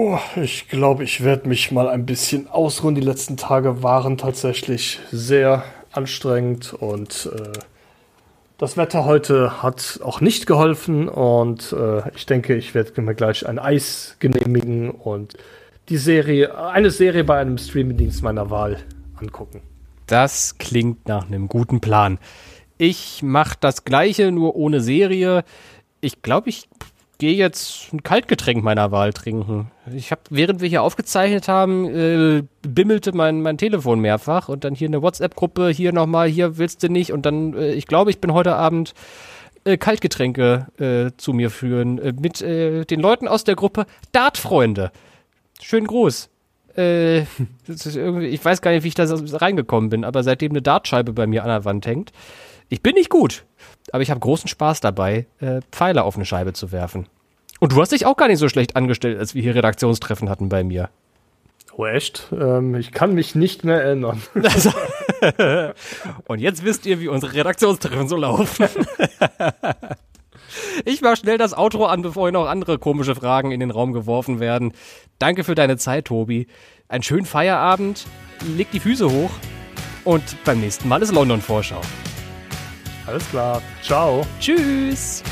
Oh, ich glaube, ich werde mich mal ein bisschen ausruhen. Die letzten Tage waren tatsächlich sehr anstrengend und äh, das Wetter heute hat auch nicht geholfen und äh, ich denke, ich werde mir gleich ein Eis genehmigen und die Serie, eine Serie bei einem Streamingdienst meiner Wahl angucken. Das klingt nach einem guten Plan. Ich mache das gleiche, nur ohne Serie. Ich glaube, ich gehe jetzt ein Kaltgetränk meiner Wahl trinken. Ich habe, während wir hier aufgezeichnet haben, äh, bimmelte mein, mein Telefon mehrfach und dann hier eine WhatsApp-Gruppe, hier nochmal, hier willst du nicht. Und dann, äh, ich glaube, ich bin heute Abend äh, Kaltgetränke äh, zu mir führen äh, mit äh, den Leuten aus der Gruppe Dartfreunde. Schönen Gruß. <laughs> Ich weiß gar nicht, wie ich da reingekommen bin, aber seitdem eine Dartscheibe bei mir an der Wand hängt, ich bin nicht gut, aber ich habe großen Spaß dabei, äh, Pfeile auf eine Scheibe zu werfen. Und du hast dich auch gar nicht so schlecht angestellt, als wir hier Redaktionstreffen hatten bei mir. Oh, echt? Ähm, ich kann mich nicht mehr erinnern. <laughs> <laughs> Und jetzt wisst ihr, wie unsere Redaktionstreffen so laufen. <laughs> Ich mach schnell das Outro an, bevor hier noch andere komische Fragen in den Raum geworfen werden. Danke für deine Zeit, Tobi. Einen schönen Feierabend. Leg die Füße hoch. Und beim nächsten Mal ist London Vorschau. Alles klar. Ciao. Tschüss.